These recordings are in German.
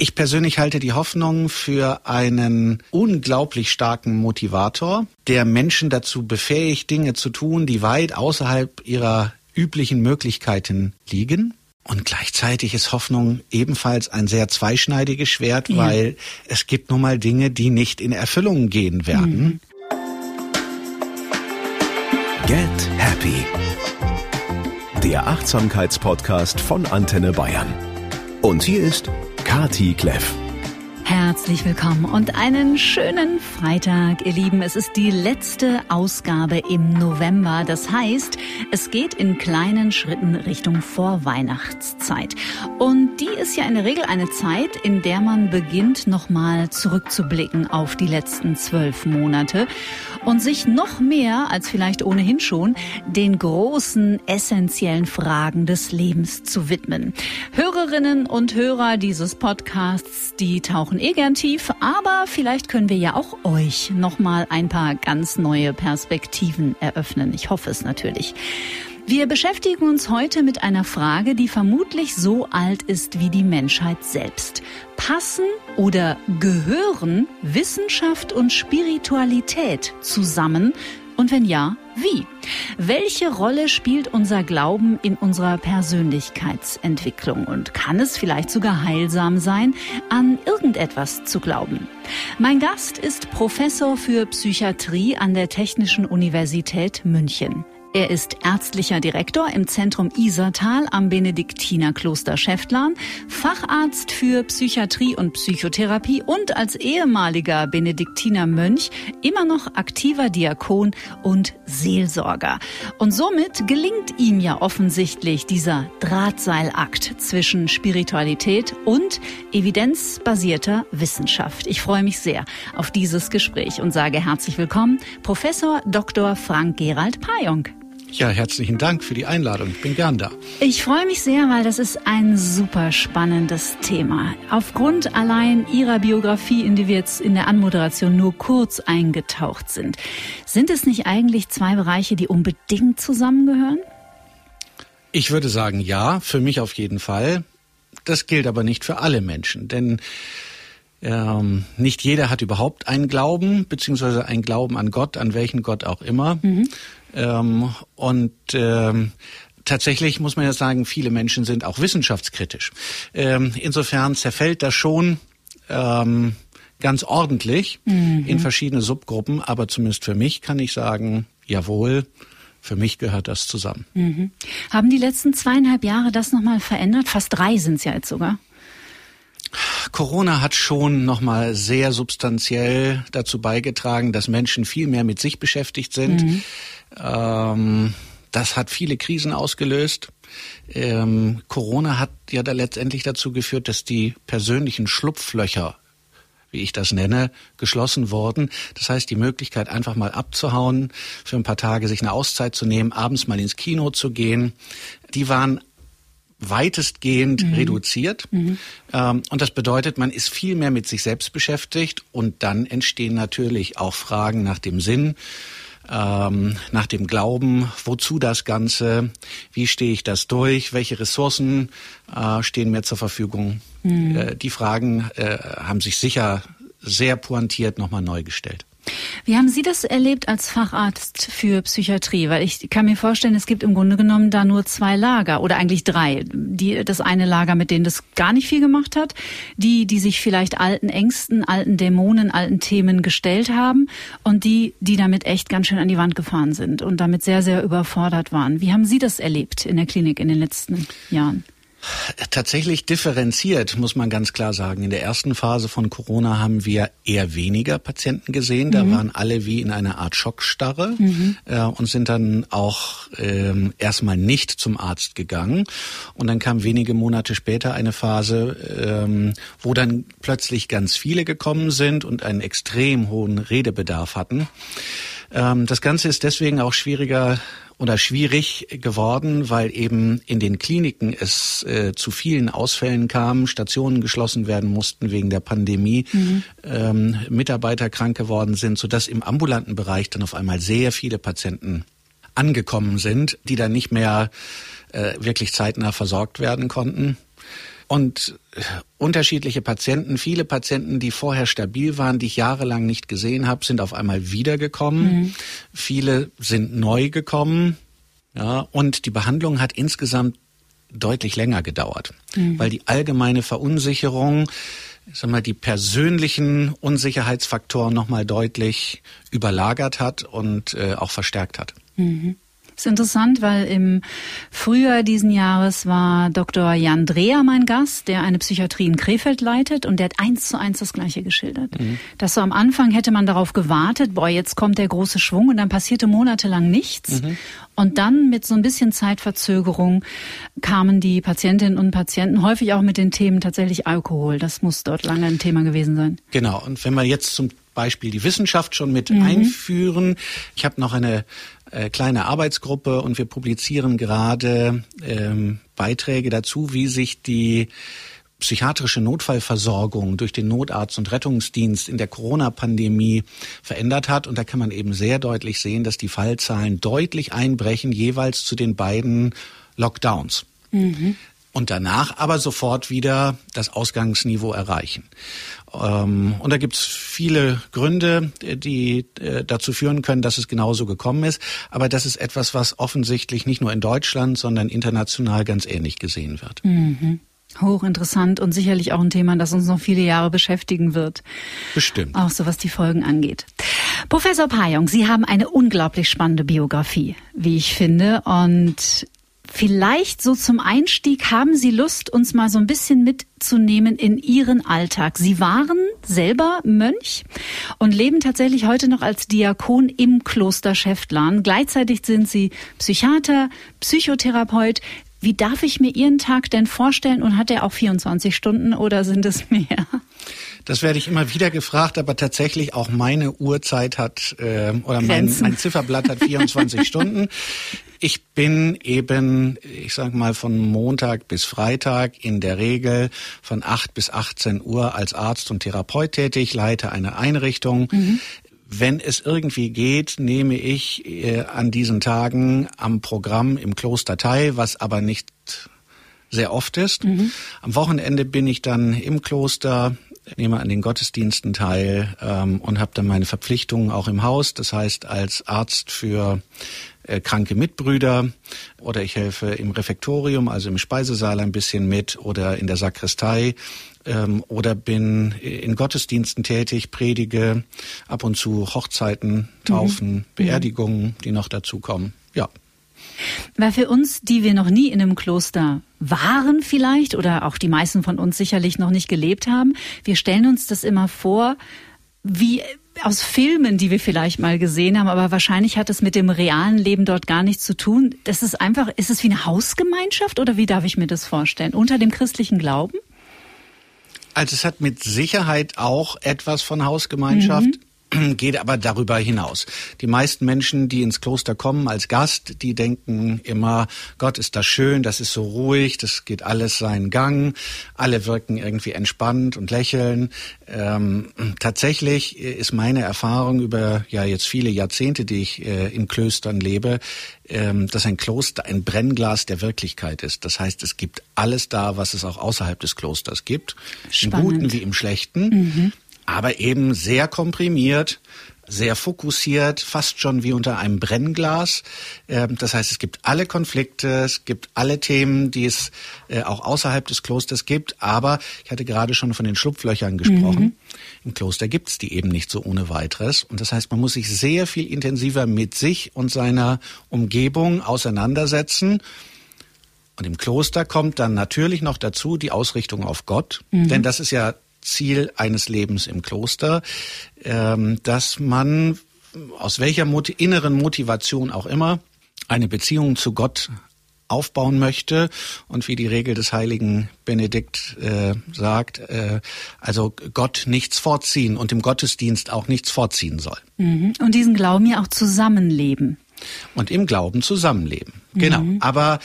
Ich persönlich halte die Hoffnung für einen unglaublich starken Motivator, der Menschen dazu befähigt, Dinge zu tun, die weit außerhalb ihrer üblichen Möglichkeiten liegen. Und gleichzeitig ist Hoffnung ebenfalls ein sehr zweischneidiges Schwert, ja. weil es gibt nun mal Dinge, die nicht in Erfüllung gehen werden. Mhm. Get Happy. Der Achtsamkeitspodcast von Antenne Bayern. Und hier ist Kati Kleff. Herzlich willkommen und einen schönen Freitag, ihr Lieben. Es ist die letzte Ausgabe im November. Das heißt, es geht in kleinen Schritten Richtung Vorweihnachtszeit. Und die ist ja in der Regel eine Zeit, in der man beginnt, nochmal zurückzublicken auf die letzten zwölf Monate und sich noch mehr als vielleicht ohnehin schon den großen, essentiellen Fragen des Lebens zu widmen. Hörerinnen und Hörer dieses Podcasts, die tauchen eh gern tief, aber vielleicht können wir ja auch euch nochmal ein paar ganz neue Perspektiven eröffnen. Ich hoffe es natürlich. Wir beschäftigen uns heute mit einer Frage, die vermutlich so alt ist wie die Menschheit selbst. Passen oder gehören Wissenschaft und Spiritualität zusammen und wenn ja, wie? Welche Rolle spielt unser Glauben in unserer Persönlichkeitsentwicklung? Und kann es vielleicht sogar heilsam sein, an irgendetwas zu glauben? Mein Gast ist Professor für Psychiatrie an der Technischen Universität München. Er ist ärztlicher Direktor im Zentrum Isertal am Benediktinerkloster Schäftlarn, Facharzt für Psychiatrie und Psychotherapie und als ehemaliger Benediktinermönch immer noch aktiver Diakon und Seelsorger. Und somit gelingt ihm ja offensichtlich dieser Drahtseilakt zwischen Spiritualität und evidenzbasierter Wissenschaft. Ich freue mich sehr auf dieses Gespräch und sage herzlich willkommen, Professor Dr. Frank Gerald Pajong. Ja, herzlichen Dank für die Einladung. Ich bin gern da. Ich freue mich sehr, weil das ist ein super spannendes Thema. Aufgrund allein Ihrer Biografie, in die wir jetzt in der Anmoderation nur kurz eingetaucht sind, sind es nicht eigentlich zwei Bereiche, die unbedingt zusammengehören? Ich würde sagen, ja, für mich auf jeden Fall. Das gilt aber nicht für alle Menschen, denn ähm, nicht jeder hat überhaupt einen Glauben, beziehungsweise einen Glauben an Gott, an welchen Gott auch immer. Mhm. Ähm, und ähm, tatsächlich muss man ja sagen, viele Menschen sind auch wissenschaftskritisch. Ähm, insofern zerfällt das schon ähm, ganz ordentlich mhm. in verschiedene Subgruppen, aber zumindest für mich kann ich sagen, jawohl, für mich gehört das zusammen. Mhm. Haben die letzten zweieinhalb Jahre das nochmal verändert? Fast drei sind es ja jetzt sogar. Corona hat schon nochmal sehr substanziell dazu beigetragen, dass Menschen viel mehr mit sich beschäftigt sind. Mhm. Ähm, das hat viele Krisen ausgelöst. Ähm, Corona hat ja da letztendlich dazu geführt, dass die persönlichen Schlupflöcher wie ich das nenne, geschlossen wurden. Das heißt, die Möglichkeit, einfach mal abzuhauen, für ein paar Tage sich eine Auszeit zu nehmen, abends mal ins Kino zu gehen, die waren weitestgehend mhm. reduziert. Mhm. Ähm, und das bedeutet, man ist viel mehr mit sich selbst beschäftigt und dann entstehen natürlich auch Fragen nach dem Sinn, ähm, nach dem Glauben, wozu das Ganze, wie stehe ich das durch, welche Ressourcen äh, stehen mir zur Verfügung. Mhm. Äh, die Fragen äh, haben sich sicher sehr pointiert nochmal neu gestellt. Wie haben Sie das erlebt als Facharzt für Psychiatrie? Weil ich kann mir vorstellen, es gibt im Grunde genommen da nur zwei Lager oder eigentlich drei. Die, das eine Lager, mit denen das gar nicht viel gemacht hat, die, die sich vielleicht alten Ängsten, alten Dämonen, alten Themen gestellt haben und die, die damit echt ganz schön an die Wand gefahren sind und damit sehr, sehr überfordert waren. Wie haben Sie das erlebt in der Klinik in den letzten Jahren? Tatsächlich differenziert, muss man ganz klar sagen. In der ersten Phase von Corona haben wir eher weniger Patienten gesehen. Da mhm. waren alle wie in einer Art Schockstarre mhm. äh, und sind dann auch ähm, erstmal nicht zum Arzt gegangen. Und dann kam wenige Monate später eine Phase, ähm, wo dann plötzlich ganz viele gekommen sind und einen extrem hohen Redebedarf hatten. Ähm, das Ganze ist deswegen auch schwieriger oder schwierig geworden, weil eben in den Kliniken es äh, zu vielen Ausfällen kam, Stationen geschlossen werden mussten wegen der Pandemie, mhm. ähm, Mitarbeiter krank geworden sind, sodass im ambulanten Bereich dann auf einmal sehr viele Patienten angekommen sind, die dann nicht mehr äh, wirklich zeitnah versorgt werden konnten. Und äh, unterschiedliche Patienten, viele Patienten, die vorher stabil waren, die ich jahrelang nicht gesehen habe, sind auf einmal wiedergekommen. Mhm. Viele sind neu gekommen. Ja, und die Behandlung hat insgesamt deutlich länger gedauert, mhm. weil die allgemeine Verunsicherung, ich sag mal, die persönlichen Unsicherheitsfaktoren nochmal deutlich überlagert hat und äh, auch verstärkt hat. Mhm. Das ist interessant, weil im Frühjahr diesen Jahres war Dr. Jan Dreher mein Gast, der eine Psychiatrie in Krefeld leitet und der hat eins zu eins das Gleiche geschildert. Mhm. Dass so am Anfang hätte man darauf gewartet, boah, jetzt kommt der große Schwung und dann passierte monatelang nichts. Mhm. Und dann mit so ein bisschen Zeitverzögerung kamen die Patientinnen und Patienten häufig auch mit den Themen tatsächlich Alkohol. Das muss dort lange ein Thema gewesen sein. Genau. Und wenn wir jetzt zum Beispiel die Wissenschaft schon mit mhm. einführen. Ich habe noch eine äh, kleine Arbeitsgruppe und wir publizieren gerade ähm, Beiträge dazu, wie sich die psychiatrische Notfallversorgung durch den Notarzt und Rettungsdienst in der Corona-Pandemie verändert hat. Und da kann man eben sehr deutlich sehen, dass die Fallzahlen deutlich einbrechen, jeweils zu den beiden Lockdowns. Mhm. Und danach aber sofort wieder das Ausgangsniveau erreichen. Ähm, und da gibt's viele Gründe, die äh, dazu führen können, dass es genauso gekommen ist. Aber das ist etwas, was offensichtlich nicht nur in Deutschland, sondern international ganz ähnlich gesehen wird. Mhm. Hochinteressant und sicherlich auch ein Thema, das uns noch viele Jahre beschäftigen wird. Bestimmt. Auch so was die Folgen angeht. Professor Payong, Sie haben eine unglaublich spannende Biografie, wie ich finde. Und Vielleicht so zum Einstieg haben Sie Lust, uns mal so ein bisschen mitzunehmen in Ihren Alltag. Sie waren selber Mönch und leben tatsächlich heute noch als Diakon im Kloster Schäftlarn. Gleichzeitig sind Sie Psychiater, Psychotherapeut. Wie darf ich mir Ihren Tag denn vorstellen und hat er auch 24 Stunden oder sind es mehr? Das werde ich immer wieder gefragt, aber tatsächlich auch meine Uhrzeit hat äh, oder mein, mein Zifferblatt hat 24 Stunden. Ich bin eben, ich sag mal, von Montag bis Freitag in der Regel von 8 bis 18 Uhr als Arzt und Therapeut tätig, leite eine Einrichtung. Mhm. Wenn es irgendwie geht, nehme ich äh, an diesen Tagen am Programm im Kloster teil, was aber nicht sehr oft ist. Mhm. Am Wochenende bin ich dann im Kloster, nehme an den Gottesdiensten teil ähm, und habe dann meine Verpflichtungen auch im Haus. Das heißt, als Arzt für äh, kranke Mitbrüder oder ich helfe im Refektorium, also im Speisesaal ein bisschen mit oder in der Sakristei ähm, oder bin in Gottesdiensten tätig, predige ab und zu Hochzeiten, Taufen, mhm. Beerdigungen, die noch dazukommen. Ja. Weil für uns, die wir noch nie in einem Kloster waren vielleicht oder auch die meisten von uns sicherlich noch nicht gelebt haben, wir stellen uns das immer vor, wie aus Filmen, die wir vielleicht mal gesehen haben, aber wahrscheinlich hat es mit dem realen Leben dort gar nichts zu tun. Das ist einfach, ist es wie eine Hausgemeinschaft oder wie darf ich mir das vorstellen? Unter dem christlichen Glauben? Also es hat mit Sicherheit auch etwas von Hausgemeinschaft. Mhm. geht aber darüber hinaus. Die meisten Menschen, die ins Kloster kommen als Gast, die denken immer, Gott ist das schön, das ist so ruhig, das geht alles seinen Gang, alle wirken irgendwie entspannt und lächeln. Ähm, tatsächlich ist meine Erfahrung über ja jetzt viele Jahrzehnte, die ich äh, in Klöstern lebe, ähm, dass ein Kloster ein Brennglas der Wirklichkeit ist. Das heißt, es gibt alles da, was es auch außerhalb des Klosters gibt, Spannend. im Guten wie im Schlechten. Mhm aber eben sehr komprimiert, sehr fokussiert, fast schon wie unter einem Brennglas. Ähm, das heißt, es gibt alle Konflikte, es gibt alle Themen, die es äh, auch außerhalb des Klosters gibt. Aber ich hatte gerade schon von den Schlupflöchern gesprochen. Mhm. Im Kloster gibt es die eben nicht so ohne weiteres. Und das heißt, man muss sich sehr viel intensiver mit sich und seiner Umgebung auseinandersetzen. Und im Kloster kommt dann natürlich noch dazu die Ausrichtung auf Gott. Mhm. Denn das ist ja Ziel eines Lebens im Kloster, ähm, dass man aus welcher inneren Motivation auch immer eine Beziehung zu Gott aufbauen möchte und wie die Regel des heiligen Benedikt äh, sagt, äh, also Gott nichts vorziehen und im Gottesdienst auch nichts vorziehen soll. Mhm. Und diesen Glauben ja auch zusammenleben. Und im Glauben zusammenleben. Genau. Mhm. Aber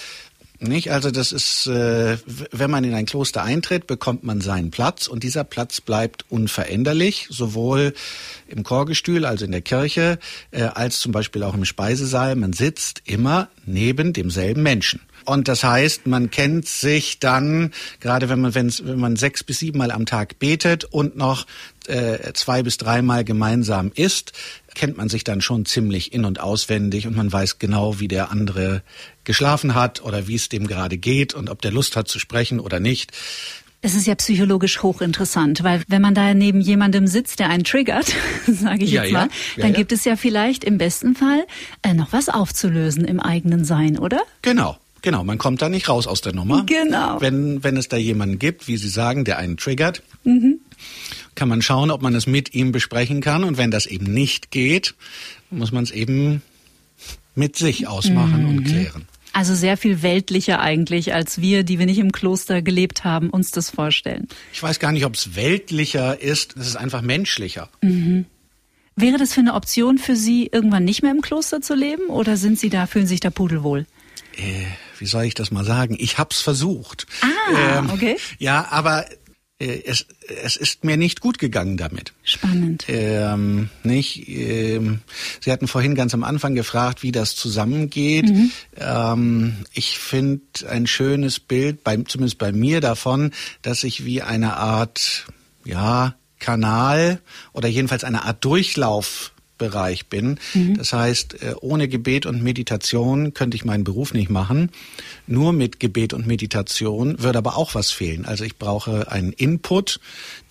nicht? Also das ist, äh, wenn man in ein Kloster eintritt, bekommt man seinen Platz und dieser Platz bleibt unveränderlich, sowohl im Chorgestühl, also in der Kirche, äh, als zum Beispiel auch im Speisesaal. Man sitzt immer neben demselben Menschen. Und das heißt, man kennt sich dann, gerade wenn man, wenn man sechs bis sieben Mal am Tag betet und noch äh, zwei bis dreimal gemeinsam isst, kennt man sich dann schon ziemlich in und auswendig und man weiß genau, wie der andere geschlafen hat oder wie es dem gerade geht und ob der Lust hat zu sprechen oder nicht. Es ist ja psychologisch hochinteressant, weil wenn man da neben jemandem sitzt, der einen triggert, sage ich ja, jetzt mal, ja. Ja, dann gibt es ja vielleicht im besten Fall äh, noch was aufzulösen im eigenen Sein, oder? Genau. Genau, man kommt da nicht raus aus der Nummer. Genau. Wenn, wenn es da jemanden gibt, wie Sie sagen, der einen triggert, mhm. Kann man schauen, ob man es mit ihm besprechen kann. Und wenn das eben nicht geht, muss man es eben mit sich ausmachen mhm. und klären. Also sehr viel weltlicher eigentlich, als wir, die wir nicht im Kloster gelebt haben, uns das vorstellen. Ich weiß gar nicht, ob es weltlicher ist. Es ist einfach menschlicher. Mhm. Wäre das für eine Option für Sie, irgendwann nicht mehr im Kloster zu leben? Oder sind Sie da, fühlen sich da pudelwohl? Äh, wie soll ich das mal sagen? Ich hab's versucht. Ah, ähm, okay. Ja, aber es, es ist mir nicht gut gegangen damit. Spannend. Ähm, nicht? Ähm, Sie hatten vorhin ganz am Anfang gefragt, wie das zusammengeht. Mhm. Ähm, ich finde ein schönes Bild, bei, zumindest bei mir davon, dass ich wie eine Art, ja, Kanal oder jedenfalls eine Art Durchlauf Bereich bin. Mhm. Das heißt, äh, ohne Gebet und Meditation könnte ich meinen Beruf nicht machen. Nur mit Gebet und Meditation würde aber auch was fehlen. Also ich brauche einen Input,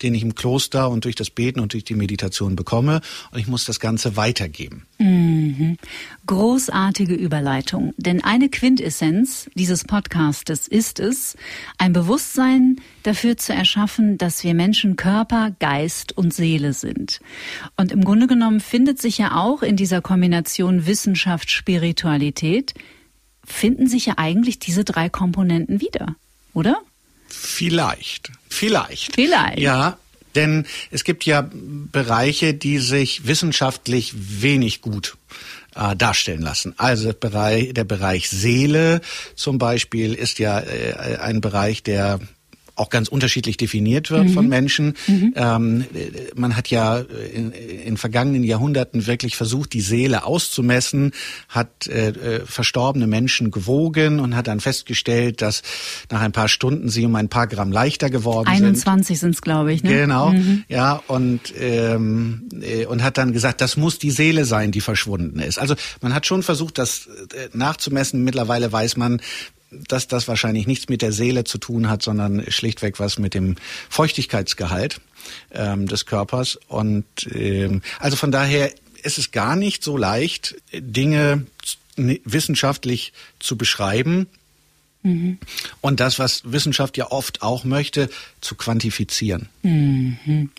den ich im Kloster und durch das Beten und durch die Meditation bekomme. Und ich muss das Ganze weitergeben. Mhm. Großartige Überleitung. Denn eine Quintessenz dieses Podcastes ist es, ein Bewusstsein dafür zu erschaffen, dass wir Menschen Körper, Geist und Seele sind. Und im Grunde genommen findet sich ja auch in dieser Kombination Wissenschaft, Spiritualität finden sich ja eigentlich diese drei Komponenten wieder, oder? Vielleicht. Vielleicht. Vielleicht. Ja, denn es gibt ja Bereiche, die sich wissenschaftlich wenig gut äh, darstellen lassen. Also der Bereich, der Bereich Seele zum Beispiel ist ja äh, ein Bereich, der auch ganz unterschiedlich definiert wird mhm. von Menschen. Mhm. Ähm, man hat ja in, in, vergangenen Jahrhunderten wirklich versucht, die Seele auszumessen, hat äh, äh verstorbene Menschen gewogen und hat dann festgestellt, dass nach ein paar Stunden sie um ein paar Gramm leichter geworden 21 sind. 21 sind es, glaube ich. Ne? Genau, mhm. ja, und, ähm, äh, und hat dann gesagt, das muss die Seele sein, die verschwunden ist. Also man hat schon versucht, das äh, nachzumessen. Mittlerweile weiß man, dass das wahrscheinlich nichts mit der Seele zu tun hat, sondern schlichtweg was mit dem Feuchtigkeitsgehalt ähm, des Körpers. Und ähm, also von daher ist es gar nicht so leicht, Dinge wissenschaftlich zu beschreiben. Mhm. Und das, was Wissenschaft ja oft auch möchte, zu quantifizieren. Mhm.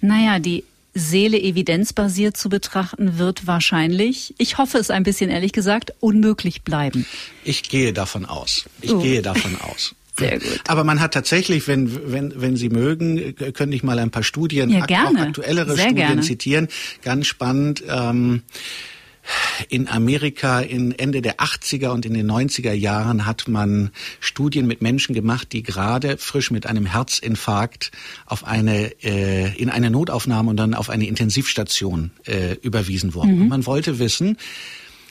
Naja, die Seele evidenzbasiert zu betrachten, wird wahrscheinlich, ich hoffe es ein bisschen ehrlich gesagt, unmöglich bleiben. Ich gehe davon aus. Ich oh. gehe davon aus. Sehr gut. Aber man hat tatsächlich, wenn, wenn, wenn Sie mögen, könnte ich mal ein paar Studien, ja, gerne. auch aktuellere Sehr Studien gerne. zitieren. Ganz spannend. Ähm, in Amerika in Ende der 80er und in den 90er Jahren hat man Studien mit Menschen gemacht, die gerade frisch mit einem Herzinfarkt auf eine äh, in eine Notaufnahme und dann auf eine Intensivstation äh, überwiesen wurden. Mhm. man wollte wissen,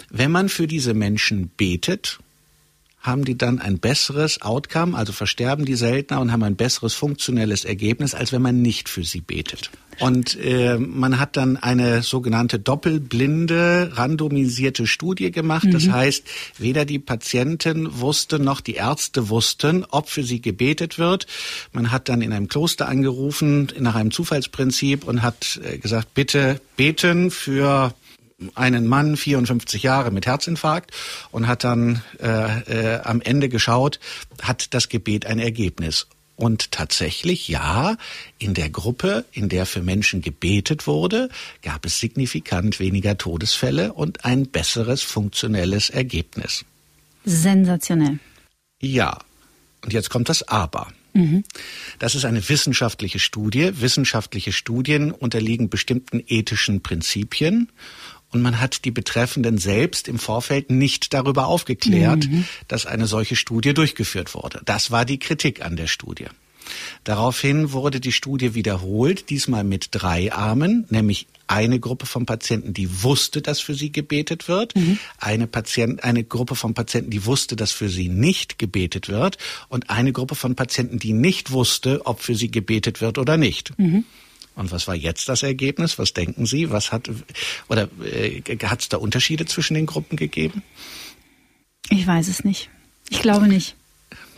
wenn man für diese Menschen betet haben die dann ein besseres Outcome, also versterben die seltener und haben ein besseres funktionelles Ergebnis, als wenn man nicht für sie betet. Und äh, man hat dann eine sogenannte doppelblinde, randomisierte Studie gemacht. Mhm. Das heißt, weder die Patienten wussten noch die Ärzte wussten, ob für sie gebetet wird. Man hat dann in einem Kloster angerufen, nach einem Zufallsprinzip und hat äh, gesagt, bitte beten für einen Mann, 54 Jahre, mit Herzinfarkt und hat dann äh, äh, am Ende geschaut, hat das Gebet ein Ergebnis. Und tatsächlich, ja, in der Gruppe, in der für Menschen gebetet wurde, gab es signifikant weniger Todesfälle und ein besseres funktionelles Ergebnis. Sensationell. Ja. Und jetzt kommt das Aber. Mhm. Das ist eine wissenschaftliche Studie. Wissenschaftliche Studien unterliegen bestimmten ethischen Prinzipien und man hat die Betreffenden selbst im Vorfeld nicht darüber aufgeklärt, mhm. dass eine solche Studie durchgeführt wurde. Das war die Kritik an der Studie. Daraufhin wurde die Studie wiederholt, diesmal mit drei Armen, nämlich eine Gruppe von Patienten, die wusste, dass für sie gebetet wird, mhm. eine, Patient, eine Gruppe von Patienten, die wusste, dass für sie nicht gebetet wird und eine Gruppe von Patienten, die nicht wusste, ob für sie gebetet wird oder nicht. Mhm. Und was war jetzt das Ergebnis? Was denken Sie? Was hat oder äh, hat es da Unterschiede zwischen den Gruppen gegeben? Ich weiß es nicht. Ich glaube nicht.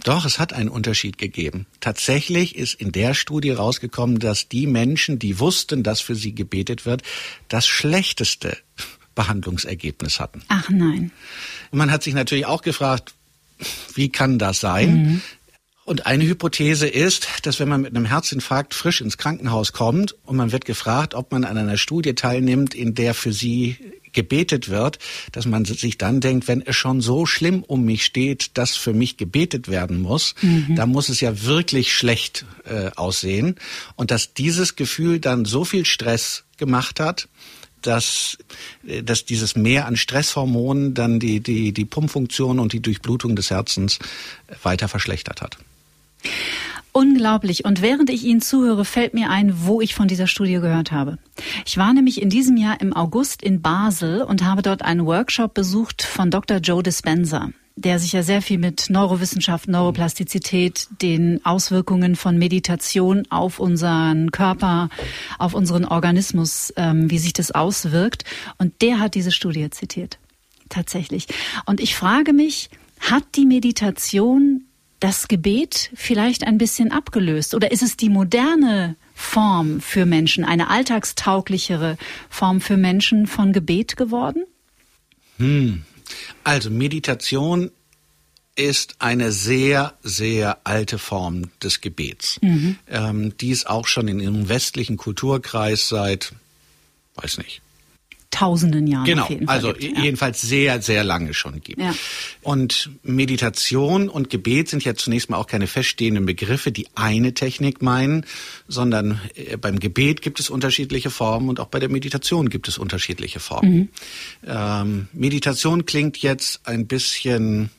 Doch, es hat einen Unterschied gegeben. Tatsächlich ist in der Studie rausgekommen, dass die Menschen, die wussten, dass für sie gebetet wird, das schlechteste Behandlungsergebnis hatten. Ach nein. Und man hat sich natürlich auch gefragt, wie kann das sein? Mhm. Und eine Hypothese ist, dass wenn man mit einem Herzinfarkt frisch ins Krankenhaus kommt und man wird gefragt, ob man an einer Studie teilnimmt, in der für sie gebetet wird, dass man sich dann denkt, wenn es schon so schlimm um mich steht, dass für mich gebetet werden muss, mhm. dann muss es ja wirklich schlecht äh, aussehen. Und dass dieses Gefühl dann so viel Stress gemacht hat, dass, äh, dass dieses Mehr an Stresshormonen dann die, die, die Pumpfunktion und die Durchblutung des Herzens weiter verschlechtert hat. Unglaublich. Und während ich Ihnen zuhöre, fällt mir ein, wo ich von dieser Studie gehört habe. Ich war nämlich in diesem Jahr im August in Basel und habe dort einen Workshop besucht von Dr. Joe Dispenza der sich ja sehr viel mit Neurowissenschaft, Neuroplastizität, den Auswirkungen von Meditation auf unseren Körper, auf unseren Organismus, ähm, wie sich das auswirkt. Und der hat diese Studie zitiert. Tatsächlich. Und ich frage mich, hat die Meditation das Gebet vielleicht ein bisschen abgelöst? Oder ist es die moderne Form für Menschen, eine alltagstauglichere Form für Menschen von Gebet geworden? Hm. Also Meditation ist eine sehr, sehr alte Form des Gebets, mhm. ähm, die es auch schon in einem westlichen Kulturkreis seit, weiß nicht, tausenden Jahren. Genau, also gibt, ja. jedenfalls sehr, sehr lange schon gibt. Ja. Und Meditation und Gebet sind ja zunächst mal auch keine feststehenden Begriffe, die eine Technik meinen, sondern äh, beim Gebet gibt es unterschiedliche Formen und auch bei der Meditation gibt es unterschiedliche Formen. Mhm. Ähm, Meditation klingt jetzt ein bisschen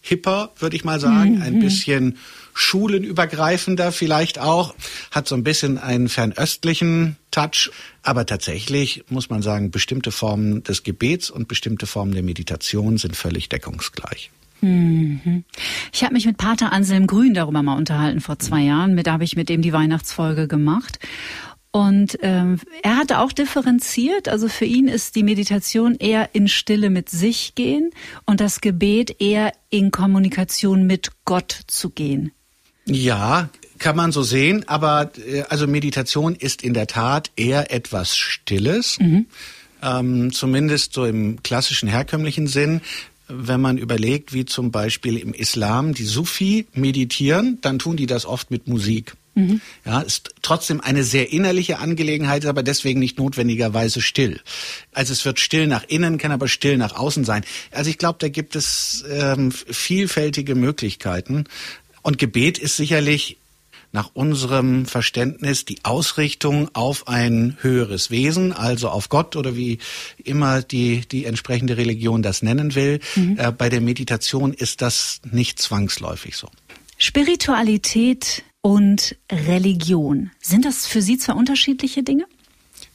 hipper, würde ich mal sagen, mhm. ein bisschen schulenübergreifender vielleicht auch, hat so ein bisschen einen fernöstlichen Touch. Aber tatsächlich muss man sagen, bestimmte Formen des Gebets und bestimmte Formen der Meditation sind völlig deckungsgleich. Mhm. Ich habe mich mit Pater Anselm Grün darüber mal unterhalten vor zwei Jahren. Mit, da habe ich mit dem die Weihnachtsfolge gemacht. Und ähm, er hatte auch differenziert, also für ihn ist die Meditation eher in Stille mit sich gehen und das Gebet eher in Kommunikation mit Gott zu gehen. Ja, kann man so sehen, aber äh, also Meditation ist in der Tat eher etwas Stilles, mhm. ähm, zumindest so im klassischen herkömmlichen Sinn. Wenn man überlegt, wie zum Beispiel im Islam die Sufi meditieren, dann tun die das oft mit Musik. Mhm. Ja, ist trotzdem eine sehr innerliche Angelegenheit, aber deswegen nicht notwendigerweise still. Also es wird still nach innen, kann aber still nach außen sein. Also ich glaube, da gibt es ähm, vielfältige Möglichkeiten. Und Gebet ist sicherlich nach unserem Verständnis die Ausrichtung auf ein höheres Wesen, also auf Gott oder wie immer die, die entsprechende Religion das nennen will. Mhm. Äh, bei der Meditation ist das nicht zwangsläufig so. Spiritualität und Religion, sind das für Sie zwei unterschiedliche Dinge?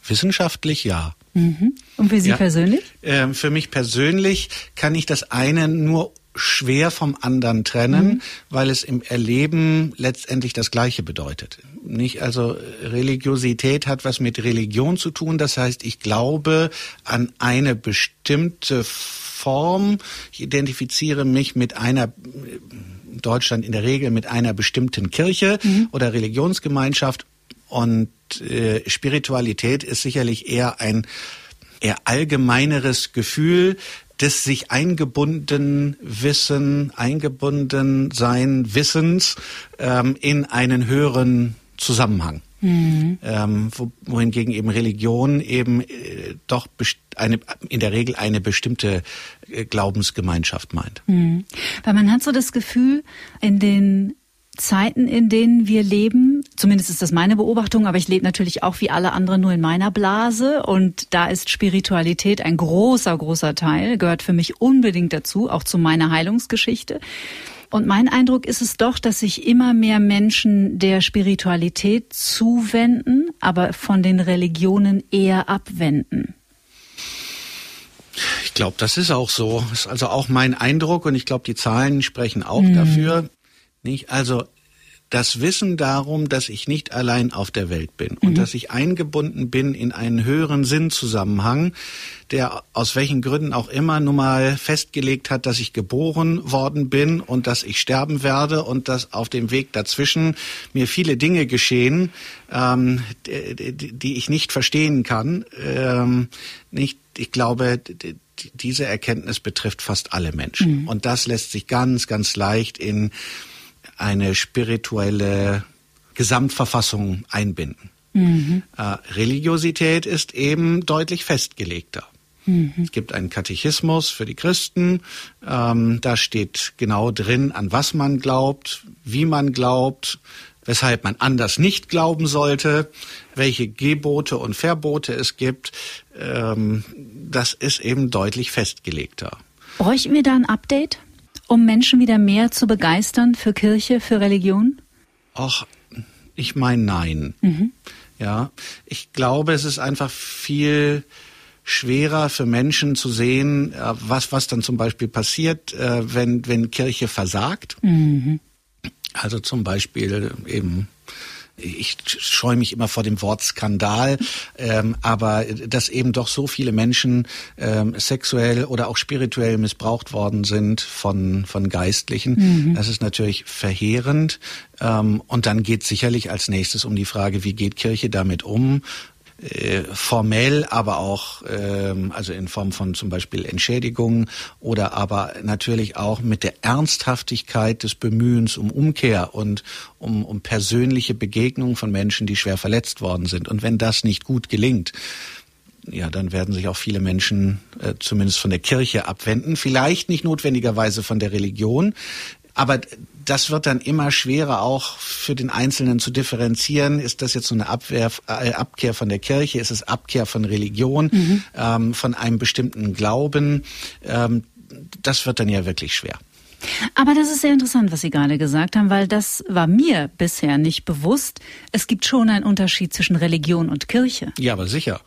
Wissenschaftlich ja. Mhm. Und für Sie ja. persönlich? Äh, für mich persönlich kann ich das eine nur schwer vom anderen trennen, mhm. weil es im Erleben letztendlich das Gleiche bedeutet. Nicht also Religiosität hat was mit Religion zu tun. Das heißt, ich glaube an eine bestimmte Form. Ich identifiziere mich mit einer in Deutschland in der Regel mit einer bestimmten Kirche mhm. oder Religionsgemeinschaft und äh, Spiritualität ist sicherlich eher ein eher allgemeineres Gefühl, des sich eingebunden Wissen, eingebunden sein Wissens ähm, in einen höheren Zusammenhang. Mhm. Ähm, wo, wohingegen eben Religion eben äh, doch eine, in der Regel eine bestimmte äh, Glaubensgemeinschaft meint. Mhm. Weil man hat so das Gefühl, in den Zeiten, in denen wir leben, zumindest ist das meine Beobachtung, aber ich lebe natürlich auch wie alle anderen nur in meiner Blase und da ist Spiritualität ein großer, großer Teil, gehört für mich unbedingt dazu, auch zu meiner Heilungsgeschichte. Und mein Eindruck ist es doch, dass sich immer mehr Menschen der Spiritualität zuwenden, aber von den Religionen eher abwenden. Ich glaube, das ist auch so. Das ist also auch mein Eindruck und ich glaube, die Zahlen sprechen auch mhm. dafür. Nicht? Also das Wissen darum, dass ich nicht allein auf der Welt bin und mhm. dass ich eingebunden bin in einen höheren Sinnzusammenhang, der aus welchen Gründen auch immer nun mal festgelegt hat, dass ich geboren worden bin und dass ich sterben werde und dass auf dem Weg dazwischen mir viele Dinge geschehen, ähm, die, die, ich nicht verstehen kann. Ähm, nicht, ich glaube, diese Erkenntnis betrifft fast alle Menschen. Mhm. Und das lässt sich ganz, ganz leicht in eine spirituelle Gesamtverfassung einbinden. Mhm. Äh, Religiosität ist eben deutlich festgelegter. Mhm. Es gibt einen Katechismus für die Christen. Ähm, da steht genau drin, an was man glaubt, wie man glaubt, weshalb man anders nicht glauben sollte, welche Gebote und Verbote es gibt. Ähm, das ist eben deutlich festgelegter. Bräuchten wir da ein Update? Um Menschen wieder mehr zu begeistern für Kirche, für Religion? Ach, ich meine nein. Mhm. Ja, ich glaube, es ist einfach viel schwerer für Menschen zu sehen, äh, was, was dann zum Beispiel passiert, äh, wenn, wenn Kirche versagt. Mhm. Also zum Beispiel eben ich scheue mich immer vor dem Wort Skandal, ähm, aber dass eben doch so viele Menschen ähm, sexuell oder auch spirituell missbraucht worden sind von, von Geistlichen, mhm. das ist natürlich verheerend. Ähm, und dann geht sicherlich als nächstes um die Frage, wie geht Kirche damit um? Äh, formell, aber auch ähm, also in Form von zum Beispiel Entschädigungen oder aber natürlich auch mit der Ernsthaftigkeit des Bemühens um Umkehr und um, um persönliche Begegnungen von Menschen, die schwer verletzt worden sind. Und wenn das nicht gut gelingt, ja, dann werden sich auch viele Menschen äh, zumindest von der Kirche abwenden. Vielleicht nicht notwendigerweise von der Religion, aber das wird dann immer schwerer auch für den Einzelnen zu differenzieren. Ist das jetzt so eine Abwehr, äh, Abkehr von der Kirche? Ist es Abkehr von Religion, mhm. ähm, von einem bestimmten Glauben? Ähm, das wird dann ja wirklich schwer. Aber das ist sehr interessant, was Sie gerade gesagt haben, weil das war mir bisher nicht bewusst. Es gibt schon einen Unterschied zwischen Religion und Kirche. Ja, aber sicher.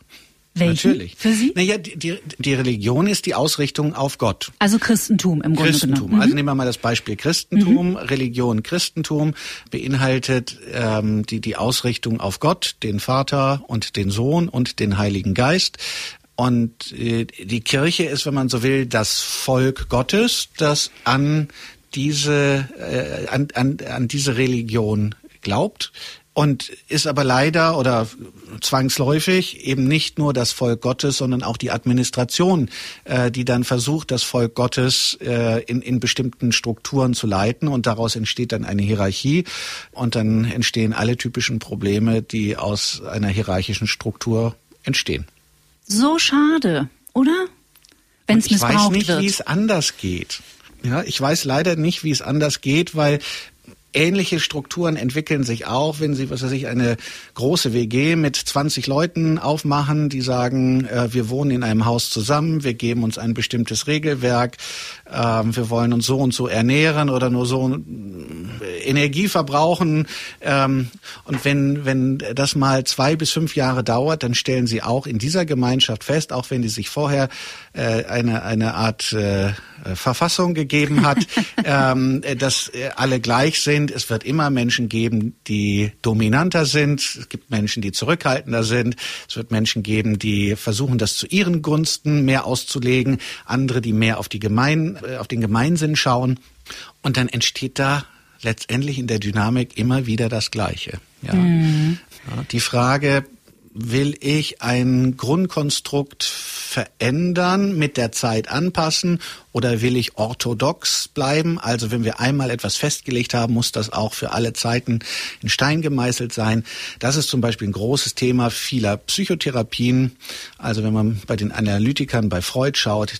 Welchen? Natürlich. Für Sie? Naja, die, die Religion ist die Ausrichtung auf Gott. Also Christentum im Grunde Christentum. genommen. Also mhm. nehmen wir mal das Beispiel Christentum. Mhm. Religion, Christentum beinhaltet ähm, die, die Ausrichtung auf Gott, den Vater und den Sohn und den Heiligen Geist. Und äh, die Kirche ist, wenn man so will, das Volk Gottes, das an diese, äh, an, an, an diese Religion glaubt, und ist aber leider oder zwangsläufig eben nicht nur das Volk Gottes, sondern auch die Administration, äh, die dann versucht, das Volk Gottes äh, in, in bestimmten Strukturen zu leiten und daraus entsteht dann eine Hierarchie und dann entstehen alle typischen Probleme, die aus einer hierarchischen Struktur entstehen. So schade, oder? Wenn es missbraucht wird. Ich weiß nicht, wie es anders geht. Ja, ich weiß leider nicht, wie es anders geht, weil Ähnliche Strukturen entwickeln sich auch, wenn Sie, was weiß ich, eine große WG mit 20 Leuten aufmachen, die sagen, äh, wir wohnen in einem Haus zusammen, wir geben uns ein bestimmtes Regelwerk, äh, wir wollen uns so und so ernähren oder nur so äh, Energie verbrauchen. Ähm, und wenn, wenn das mal zwei bis fünf Jahre dauert, dann stellen Sie auch in dieser Gemeinschaft fest, auch wenn die sich vorher äh, eine, eine Art äh, Verfassung gegeben hat, ähm, dass alle gleich sind, sind. Es wird immer Menschen geben, die dominanter sind. Es gibt Menschen, die zurückhaltender sind. Es wird Menschen geben, die versuchen, das zu ihren Gunsten mehr auszulegen. Andere, die mehr auf, die Gemein, äh, auf den Gemeinsinn schauen. Und dann entsteht da letztendlich in der Dynamik immer wieder das Gleiche. Ja. Mhm. die Frage, will ich ein Grundkonstrukt verändern, mit der Zeit anpassen oder will ich orthodox bleiben? Also wenn wir einmal etwas festgelegt haben, muss das auch für alle Zeiten in Stein gemeißelt sein. Das ist zum Beispiel ein großes Thema vieler Psychotherapien. Also wenn man bei den Analytikern bei Freud schaut,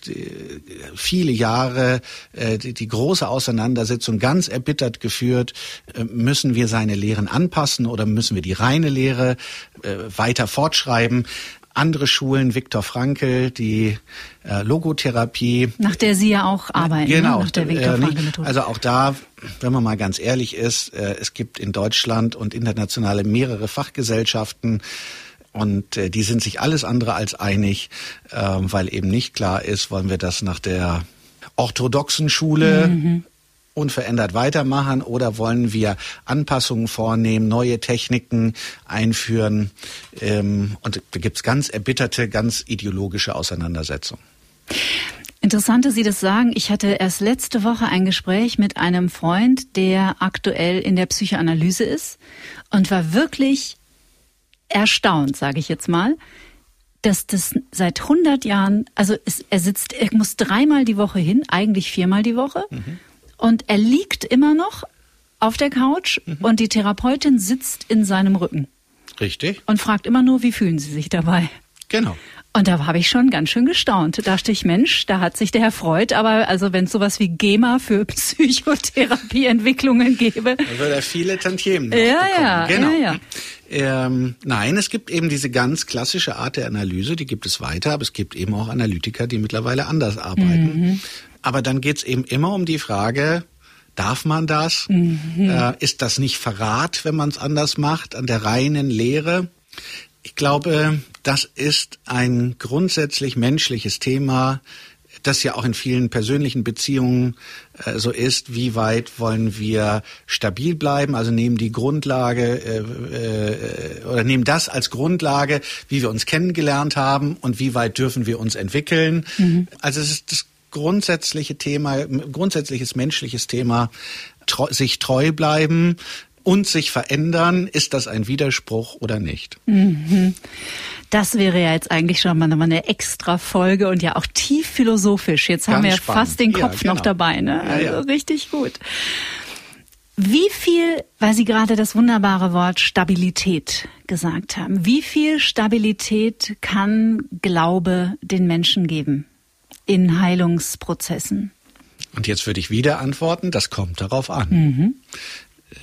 viele Jahre äh, die große Auseinandersetzung ganz erbittert geführt, äh, müssen wir seine Lehren anpassen oder müssen wir die reine Lehre äh, weiter fortschreiben? Andere Schulen, Viktor Frankl, die äh, Logotherapie. Nach der Sie ja auch arbeiten, genau, ne? nach der Viktor äh, Frankl Methode. Also auch da, wenn man mal ganz ehrlich ist, äh, es gibt in Deutschland und internationale mehrere Fachgesellschaften, und äh, die sind sich alles andere als einig, äh, weil eben nicht klar ist, wollen wir das nach der orthodoxen Schule mhm. Unverändert weitermachen oder wollen wir Anpassungen vornehmen, neue Techniken einführen. Ähm, und da gibt's ganz erbitterte, ganz ideologische Auseinandersetzungen. Interessant, dass Sie das sagen. Ich hatte erst letzte Woche ein Gespräch mit einem Freund, der aktuell in der Psychoanalyse ist und war wirklich erstaunt, sage ich jetzt mal, dass das seit 100 Jahren, also es, er sitzt, er muss dreimal die Woche hin, eigentlich viermal die Woche, mhm. Und er liegt immer noch auf der Couch mhm. und die Therapeutin sitzt in seinem Rücken. Richtig. Und fragt immer nur, wie fühlen Sie sich dabei? Genau. Und da habe ich schon ganz schön gestaunt. Da dachte ich, Mensch, da hat sich der Herr Freud, aber also wenn es sowas wie GEMA für Psychotherapieentwicklungen gäbe. Da würde er viele Tantiemen Ja, ja, genau. ja, ja. Ähm, nein, es gibt eben diese ganz klassische Art der Analyse, die gibt es weiter, aber es gibt eben auch Analytiker, die mittlerweile anders arbeiten. Mhm. Aber dann geht's eben immer um die Frage, Darf man das? Mhm. Äh, ist das nicht Verrat, wenn man es anders macht, an der reinen Lehre? Ich glaube, das ist ein grundsätzlich menschliches Thema, das ja auch in vielen persönlichen Beziehungen äh, so ist, wie weit wollen wir stabil bleiben, also nehmen die Grundlage äh, äh, oder nehmen das als Grundlage, wie wir uns kennengelernt haben und wie weit dürfen wir uns entwickeln. Mhm. Also es ist das grundsätzliche Thema, grundsätzliches menschliches Thema, treu, sich treu bleiben, und sich verändern, ist das ein Widerspruch oder nicht? Mhm. Das wäre ja jetzt eigentlich schon mal eine extra Folge und ja auch tief philosophisch. Jetzt haben wir ja fast den Kopf ja, genau. noch dabei, ne? Also ja, ja. richtig gut. Wie viel, weil Sie gerade das wunderbare Wort Stabilität gesagt haben, wie viel Stabilität kann Glaube den Menschen geben in Heilungsprozessen? Und jetzt würde ich wieder antworten, das kommt darauf an. Mhm.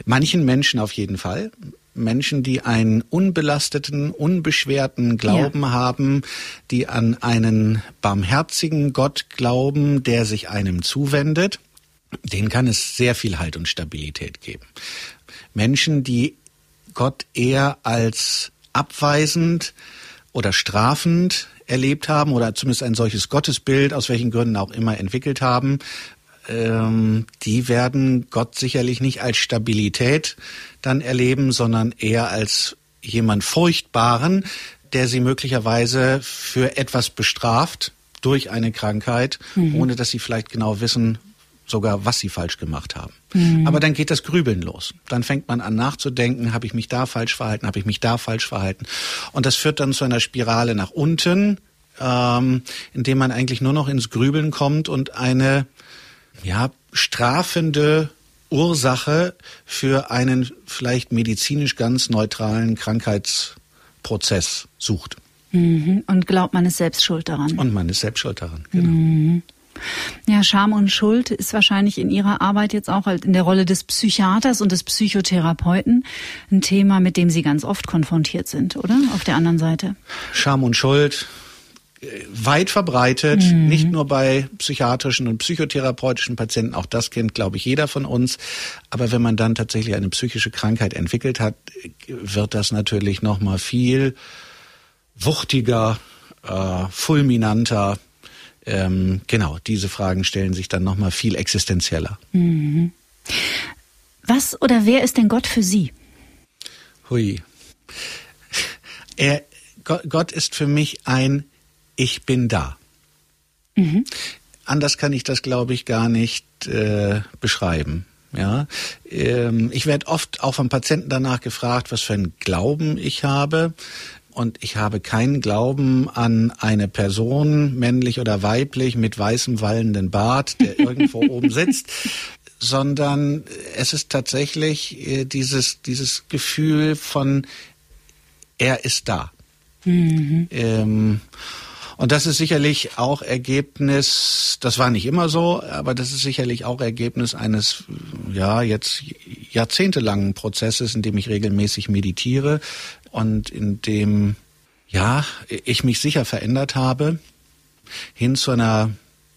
Manchen Menschen auf jeden Fall. Menschen, die einen unbelasteten, unbeschwerten Glauben ja. haben, die an einen barmherzigen Gott glauben, der sich einem zuwendet, denen kann es sehr viel Halt und Stabilität geben. Menschen, die Gott eher als abweisend oder strafend erlebt haben oder zumindest ein solches Gottesbild aus welchen Gründen auch immer entwickelt haben, ähm, die werden Gott sicherlich nicht als Stabilität dann erleben, sondern eher als jemand Furchtbaren, der sie möglicherweise für etwas bestraft durch eine Krankheit, mhm. ohne dass sie vielleicht genau wissen, sogar was sie falsch gemacht haben. Mhm. Aber dann geht das Grübeln los. Dann fängt man an nachzudenken, habe ich mich da falsch verhalten, habe ich mich da falsch verhalten. Und das führt dann zu einer Spirale nach unten, ähm, indem man eigentlich nur noch ins Grübeln kommt und eine ja, strafende Ursache für einen vielleicht medizinisch ganz neutralen Krankheitsprozess sucht. Mhm. Und glaubt, man ist selbst schuld daran. Und man ist selbst schuld daran, genau. Ja, Scham und Schuld ist wahrscheinlich in Ihrer Arbeit jetzt auch halt in der Rolle des Psychiaters und des Psychotherapeuten ein Thema, mit dem Sie ganz oft konfrontiert sind, oder? Auf der anderen Seite. Scham und Schuld, weit verbreitet, mhm. nicht nur bei psychiatrischen und psychotherapeutischen Patienten, auch das kennt, glaube ich, jeder von uns. Aber wenn man dann tatsächlich eine psychische Krankheit entwickelt hat, wird das natürlich noch mal viel wuchtiger, äh, fulminanter. Ähm, genau, diese Fragen stellen sich dann noch mal viel existenzieller. Mhm. Was oder wer ist denn Gott für Sie? Hui. Er, Gott ist für mich ein ich bin da. Mhm. Anders kann ich das, glaube ich, gar nicht äh, beschreiben. Ja, ähm, ich werde oft auch von Patienten danach gefragt, was für einen Glauben ich habe. Und ich habe keinen Glauben an eine Person, männlich oder weiblich, mit weißem wallenden Bart, der irgendwo oben sitzt, sondern es ist tatsächlich äh, dieses, dieses Gefühl von, er ist da. Mhm. Ähm, und das ist sicherlich auch Ergebnis, das war nicht immer so, aber das ist sicherlich auch Ergebnis eines, ja, jetzt jahrzehntelangen Prozesses, in dem ich regelmäßig meditiere und in dem ja, ich mich sicher verändert habe hin zu einer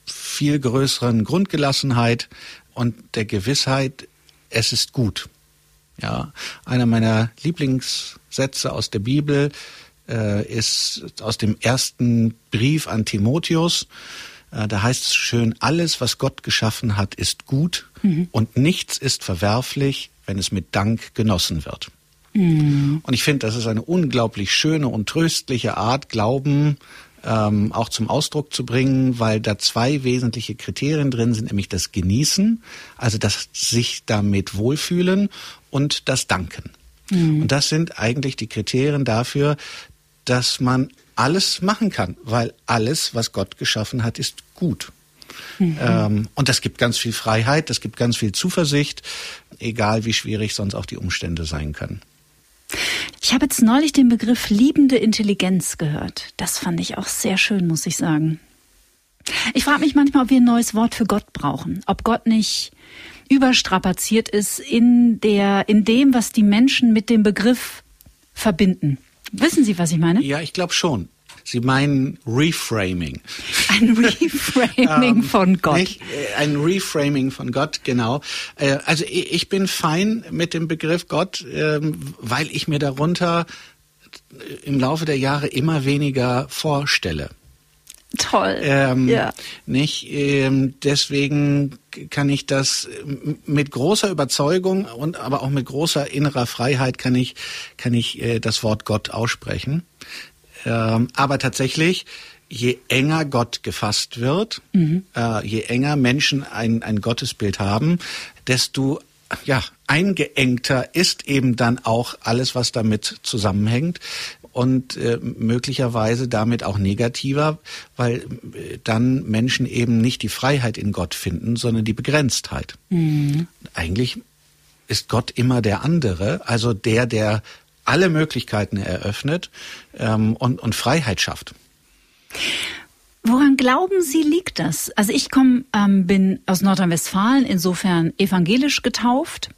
viel größeren Grundgelassenheit und der Gewissheit, es ist gut. Ja, einer meiner Lieblingssätze aus der Bibel äh, ist aus dem ersten Brief an Timotheus. Äh, da heißt es schön, alles, was Gott geschaffen hat, ist gut mhm. und nichts ist verwerflich, wenn es mit Dank genossen wird. Mhm. Und ich finde, das ist eine unglaublich schöne und tröstliche Art, Glauben ähm, auch zum Ausdruck zu bringen, weil da zwei wesentliche Kriterien drin sind, nämlich das Genießen, also das sich damit wohlfühlen und das Danken. Mhm. Und das sind eigentlich die Kriterien dafür, dass man alles machen kann, weil alles, was Gott geschaffen hat, ist gut. Mhm. Ähm, und das gibt ganz viel Freiheit, das gibt ganz viel Zuversicht, egal wie schwierig sonst auch die Umstände sein können. Ich habe jetzt neulich den Begriff liebende Intelligenz gehört. Das fand ich auch sehr schön, muss ich sagen. Ich frage mich manchmal, ob wir ein neues Wort für Gott brauchen. Ob Gott nicht überstrapaziert ist in der, in dem, was die Menschen mit dem Begriff verbinden. Wissen Sie, was ich meine? Ja, ich glaube schon. Sie meinen Reframing. Ein Reframing ähm, von Gott. Nicht? Äh, ein Reframing von Gott, genau. Äh, also ich bin fein mit dem Begriff Gott, ähm, weil ich mir darunter im Laufe der Jahre immer weniger vorstelle. Toll. Ähm, ja. Nicht? Ähm, deswegen kann ich das mit großer Überzeugung und aber auch mit großer innerer Freiheit kann ich kann ich äh, das Wort Gott aussprechen. Ähm, aber tatsächlich, je enger Gott gefasst wird, mhm. äh, je enger Menschen ein, ein Gottesbild haben, desto ja, eingeengter ist eben dann auch alles, was damit zusammenhängt und äh, möglicherweise damit auch negativer, weil äh, dann Menschen eben nicht die Freiheit in Gott finden, sondern die Begrenztheit. Mhm. Eigentlich ist Gott immer der andere, also der, der alle Möglichkeiten eröffnet ähm, und, und Freiheit schafft. Woran glauben Sie liegt das? Also ich komm, ähm, bin aus Nordrhein-Westfalen, insofern evangelisch getauft.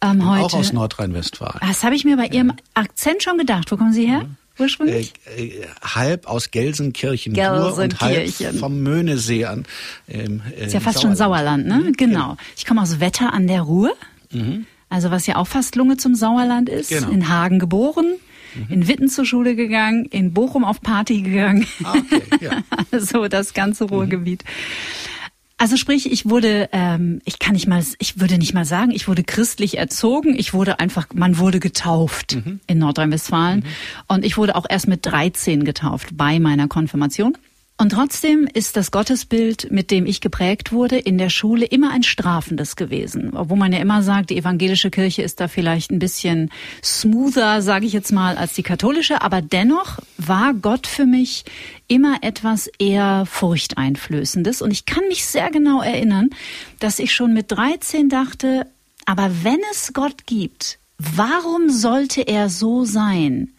Ähm, heute, auch aus Nordrhein-Westfalen. Das habe ich mir bei Ihrem Akzent schon gedacht. Wo kommen Sie her? Mhm. Ursprünglich? Äh, äh, halb aus Gelsenkirchen, Gelsenkirchen. und halb vom Möhnesee an. Ähm, äh, ist ja fast Sauerland. schon Sauerland, ne? Mhm, genau. genau. Ich komme aus Wetter an der Ruhr. Mhm also was ja auch fast Lunge zum Sauerland ist, genau. in Hagen geboren, mhm. in Witten zur Schule gegangen, in Bochum auf Party gegangen. Ah, okay, ja. so das ganze mhm. Ruhrgebiet. Mhm. Also sprich, ich wurde, ähm, ich kann nicht mal, ich würde nicht mal sagen, ich wurde christlich erzogen. Ich wurde einfach, man wurde getauft mhm. in Nordrhein-Westfalen. Mhm. Und ich wurde auch erst mit 13 getauft bei meiner Konfirmation. Und trotzdem ist das Gottesbild, mit dem ich geprägt wurde, in der Schule immer ein strafendes gewesen. Obwohl man ja immer sagt, die evangelische Kirche ist da vielleicht ein bisschen smoother, sage ich jetzt mal, als die katholische. Aber dennoch war Gott für mich immer etwas eher furchteinflößendes. Und ich kann mich sehr genau erinnern, dass ich schon mit 13 dachte, aber wenn es Gott gibt, warum sollte er so sein?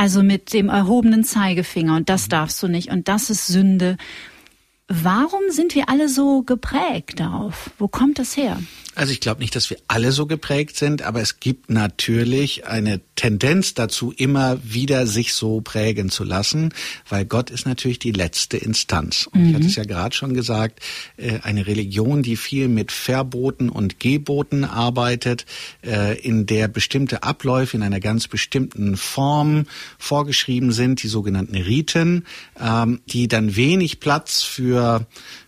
Also mit dem erhobenen Zeigefinger und das darfst du nicht und das ist Sünde. Warum sind wir alle so geprägt darauf? Wo kommt das her? Also ich glaube nicht, dass wir alle so geprägt sind, aber es gibt natürlich eine Tendenz dazu, immer wieder sich so prägen zu lassen, weil Gott ist natürlich die letzte Instanz. Und mhm. ich hatte es ja gerade schon gesagt, äh, eine Religion, die viel mit Verboten und Geboten arbeitet, äh, in der bestimmte Abläufe in einer ganz bestimmten Form vorgeschrieben sind, die sogenannten Riten, ähm, die dann wenig Platz für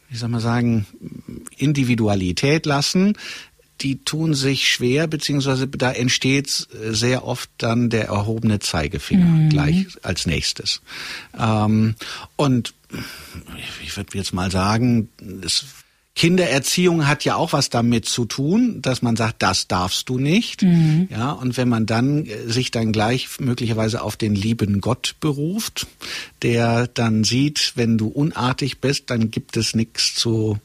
wie soll man sagen, Individualität lassen, die tun sich schwer, beziehungsweise da entsteht sehr oft dann der erhobene Zeigefinger mhm. gleich als nächstes. Ähm, und ich würde jetzt mal sagen, es Kindererziehung hat ja auch was damit zu tun, dass man sagt, das darfst du nicht. Mhm. Ja, und wenn man dann äh, sich dann gleich möglicherweise auf den lieben Gott beruft, der dann sieht, wenn du unartig bist, dann gibt es nichts zu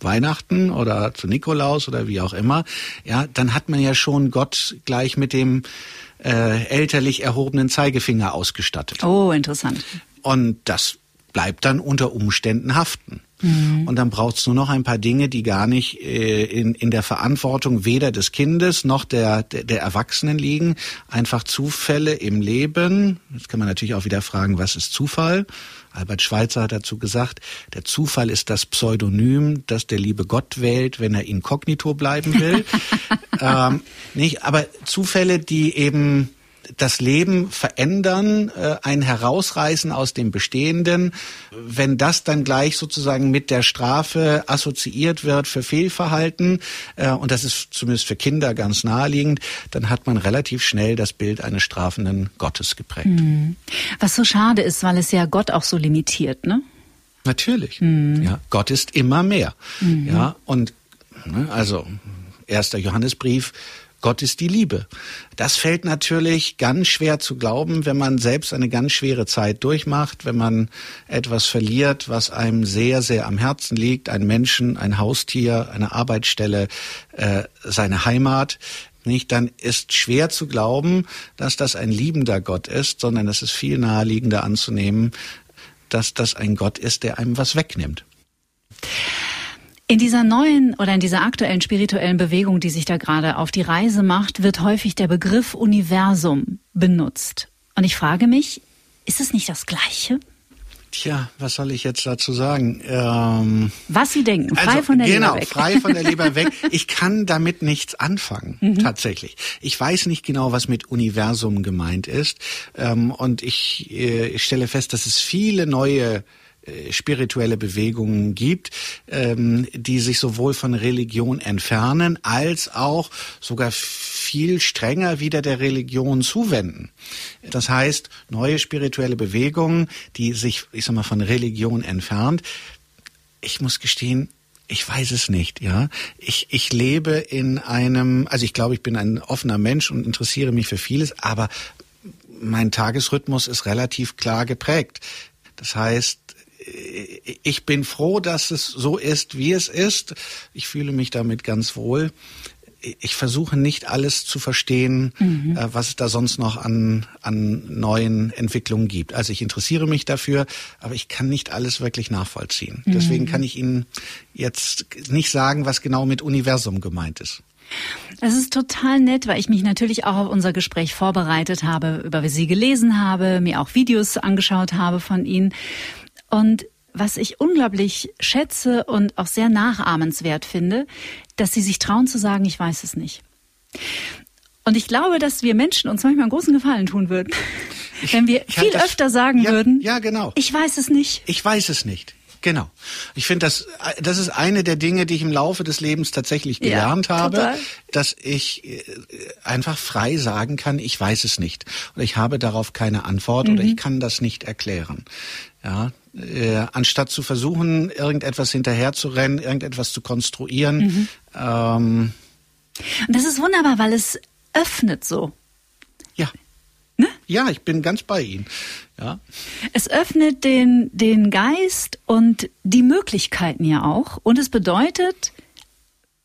Weihnachten oder zu Nikolaus oder wie auch immer, ja, dann hat man ja schon Gott gleich mit dem äh, elterlich erhobenen Zeigefinger ausgestattet. Oh, interessant. Und das bleibt dann unter Umständen haften. Mhm. Und dann braucht es nur noch ein paar Dinge, die gar nicht äh, in, in der Verantwortung weder des Kindes noch der, der, der Erwachsenen liegen. Einfach Zufälle im Leben. Jetzt kann man natürlich auch wieder fragen, was ist Zufall? Albert Schweitzer hat dazu gesagt, der Zufall ist das Pseudonym, das der liebe Gott wählt, wenn er inkognito bleiben will. ähm, nicht, aber Zufälle, die eben das Leben verändern, äh, ein Herausreißen aus dem Bestehenden, wenn das dann gleich sozusagen mit der Strafe assoziiert wird für Fehlverhalten, äh, und das ist zumindest für Kinder ganz naheliegend, dann hat man relativ schnell das Bild eines strafenden Gottes geprägt. Mhm. Was so schade ist, weil es ja Gott auch so limitiert, ne? Natürlich. Mhm. Ja, Gott ist immer mehr. Mhm. Ja, und ne, also erster Johannesbrief Gott ist die Liebe. Das fällt natürlich ganz schwer zu glauben, wenn man selbst eine ganz schwere Zeit durchmacht, wenn man etwas verliert, was einem sehr, sehr am Herzen liegt, ein Menschen, ein Haustier, eine Arbeitsstelle, äh, seine Heimat. Nicht, dann ist schwer zu glauben, dass das ein liebender Gott ist, sondern es ist viel naheliegender anzunehmen, dass das ein Gott ist, der einem was wegnimmt. In dieser neuen oder in dieser aktuellen spirituellen Bewegung, die sich da gerade auf die Reise macht, wird häufig der Begriff Universum benutzt. Und ich frage mich, ist es nicht das Gleiche? Tja, was soll ich jetzt dazu sagen? Ähm, was Sie denken, frei also, von der genau, Leber weg. Genau, frei von der Leber weg. Ich kann damit nichts anfangen, mhm. tatsächlich. Ich weiß nicht genau, was mit Universum gemeint ist. Ähm, und ich, äh, ich stelle fest, dass es viele neue spirituelle Bewegungen gibt, ähm, die sich sowohl von Religion entfernen als auch sogar viel strenger wieder der Religion zuwenden. Das heißt, neue spirituelle Bewegungen, die sich, ich sag mal, von Religion entfernt. Ich muss gestehen, ich weiß es nicht, ja. Ich, ich lebe in einem, also ich glaube, ich bin ein offener Mensch und interessiere mich für vieles, aber mein Tagesrhythmus ist relativ klar geprägt. Das heißt, ich bin froh, dass es so ist, wie es ist. Ich fühle mich damit ganz wohl. Ich versuche nicht alles zu verstehen, mhm. Äh, was es da sonst noch an, an neuen Entwicklungen gibt. Also ich interessiere mich dafür, aber ich kann nicht alles wirklich nachvollziehen. Mhm. Deswegen kann ich Ihnen jetzt nicht sagen, was genau mit Universum gemeint ist. Das ist total nett, weil ich mich natürlich auch auf unser Gespräch vorbereitet habe, über Sie gelesen habe, mir auch Videos angeschaut habe von Ihnen. Und was ich unglaublich schätze und auch sehr nachahmenswert finde, dass sie sich trauen zu sagen, ich weiß es nicht. Und ich glaube, dass wir Menschen uns manchmal einen großen Gefallen tun würden, ich, wenn wir viel das, öfter sagen ja, würden, ja, genau. ich weiß es nicht. Ich weiß es nicht. Genau. Ich finde, das, das ist eine der Dinge, die ich im Laufe des Lebens tatsächlich gelernt ja, habe, dass ich äh, einfach frei sagen kann, ich weiß es nicht. Oder ich habe darauf keine Antwort mhm. oder ich kann das nicht erklären. Ja, äh, anstatt zu versuchen, irgendetwas hinterherzurennen, irgendetwas zu konstruieren. Mhm. Ähm, Und das ist wunderbar, weil es öffnet so. Ja. Ne? Ja, ich bin ganz bei Ihnen. Ja. Es öffnet den, den Geist und die Möglichkeiten ja auch. Und es bedeutet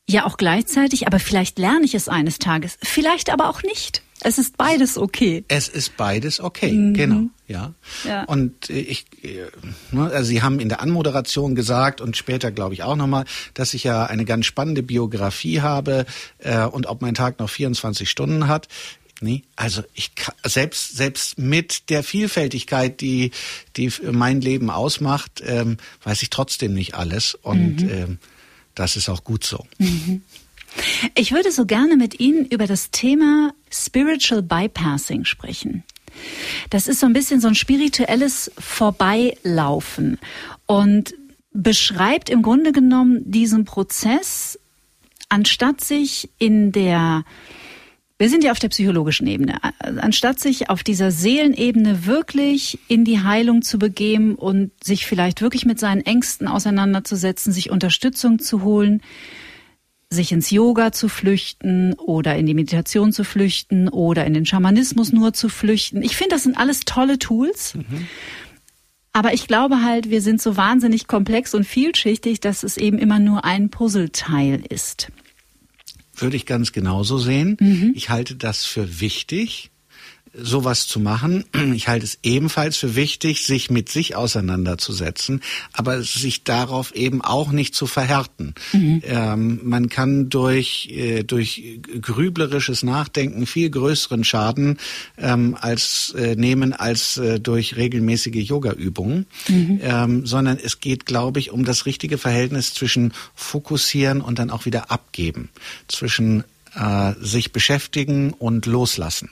ja auch gleichzeitig, aber vielleicht lerne ich es eines Tages, vielleicht aber auch nicht. Es ist beides okay. Es ist beides okay, mhm. genau, ja. ja. Und ich, ne, also Sie haben in der Anmoderation gesagt und später glaube ich auch nochmal, dass ich ja eine ganz spannende Biografie habe äh, und ob mein Tag noch 24 Stunden hat. Nee, also ich selbst selbst mit der Vielfältigkeit, die die mein Leben ausmacht, ähm, weiß ich trotzdem nicht alles und mhm. ähm, das ist auch gut so. Mhm. Ich würde so gerne mit Ihnen über das Thema Spiritual Bypassing sprechen. Das ist so ein bisschen so ein spirituelles Vorbeilaufen und beschreibt im Grunde genommen diesen Prozess, anstatt sich in der wir sind ja auf der psychologischen Ebene. Anstatt sich auf dieser Seelenebene wirklich in die Heilung zu begeben und sich vielleicht wirklich mit seinen Ängsten auseinanderzusetzen, sich Unterstützung zu holen, sich ins Yoga zu flüchten oder in die Meditation zu flüchten oder in den Schamanismus nur zu flüchten. Ich finde, das sind alles tolle Tools. Mhm. Aber ich glaube halt, wir sind so wahnsinnig komplex und vielschichtig, dass es eben immer nur ein Puzzleteil ist. Würde ich ganz genauso sehen. Mhm. Ich halte das für wichtig, sowas zu machen. Ich halte es ebenfalls für wichtig, sich mit sich auseinanderzusetzen, aber sich darauf eben auch nicht zu verhärten. Mhm. Ähm, man kann durch, äh, durch grüblerisches Nachdenken viel größeren Schaden ähm, als äh, nehmen als äh, durch regelmäßige Yoga-Übungen, mhm. ähm, sondern es geht, glaube ich, um das richtige Verhältnis zwischen fokussieren und dann auch wieder abgeben, zwischen äh, sich beschäftigen und loslassen.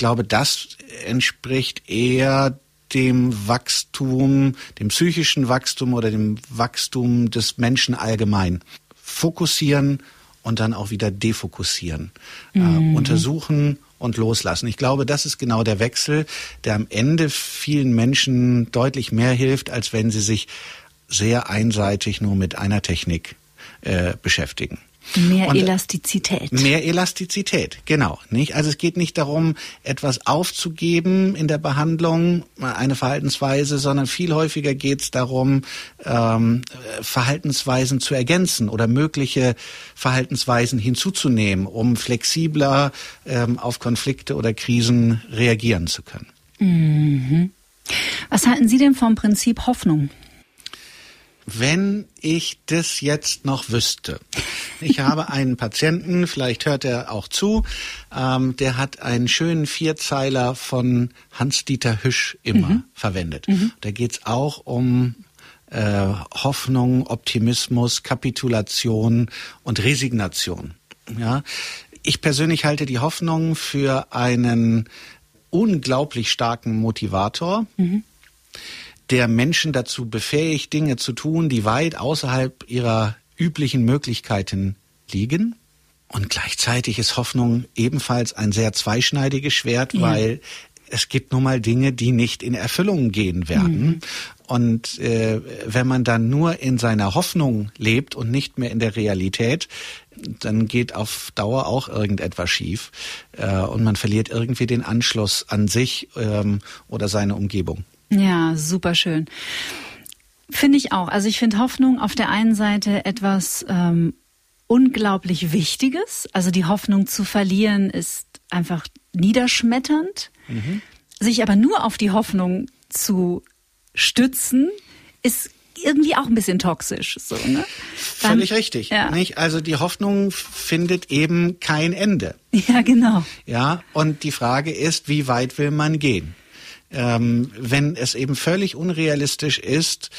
Ich glaube, das entspricht eher dem Wachstum, dem psychischen Wachstum oder dem Wachstum des Menschen allgemein. Fokussieren und dann auch wieder defokussieren. Äh, mhm. Äh, untersuchen und loslassen. Ich glaube, das ist genau der Wechsel, der am Ende vielen Menschen deutlich mehr hilft, als wenn sie sich sehr einseitig nur mit einer Technik äh, beschäftigen. Mehr und Elastizität. Mehr Elastizität, genau. Nicht? Also es geht nicht darum, etwas aufzugeben in der Behandlung, eine Verhaltensweise, sondern viel häufiger geht es darum, ähm, Verhaltensweisen zu ergänzen oder mögliche Verhaltensweisen hinzuzunehmen, um flexibler ähm, auf Konflikte oder Krisen reagieren zu können. Mhm. Was halten Sie denn vom Prinzip Hoffnung? Wenn ich das jetzt noch wüsste. Ich habe einen Patienten, vielleicht hört er auch zu, ähm, der hat einen schönen Vierzeiler von Hans-Dieter Hüsch immer mhm. verwendet. Mhm. Da geht's auch um äh, Hoffnung, Optimismus, Kapitulation und Resignation. Ja, ich persönlich halte die Hoffnung für einen unglaublich starken Motivator. Mhm der Menschen dazu befähigt, Dinge zu tun, die weit außerhalb ihrer üblichen Möglichkeiten liegen. Und gleichzeitig ist Hoffnung ebenfalls ein sehr zweischneidiges Schwert, ja. weil es gibt nun mal Dinge, die nicht in Erfüllung gehen werden. Mhm. Und äh, wenn man dann nur in seiner Hoffnung lebt und nicht mehr in der Realität, dann geht auf Dauer auch irgendetwas schief äh, und man verliert irgendwie den Anschluss an sich ähm, oder seine Umgebung. Ja, super schön. Finde ich auch. Also ich finde Hoffnung auf der einen Seite etwas ähm, unglaublich Wichtiges. Also die Hoffnung zu verlieren ist einfach niederschmetternd. Mhm. Sich aber nur auf die Hoffnung zu stützen, ist irgendwie auch ein bisschen toxisch. So, ne? Dann, Völlig richtig. Ja. Nicht? Also die Hoffnung findet eben kein Ende. Ja, genau. Ja, und die Frage ist, wie weit will man gehen? Ähm, wenn es eben völlig unrealistisch ist,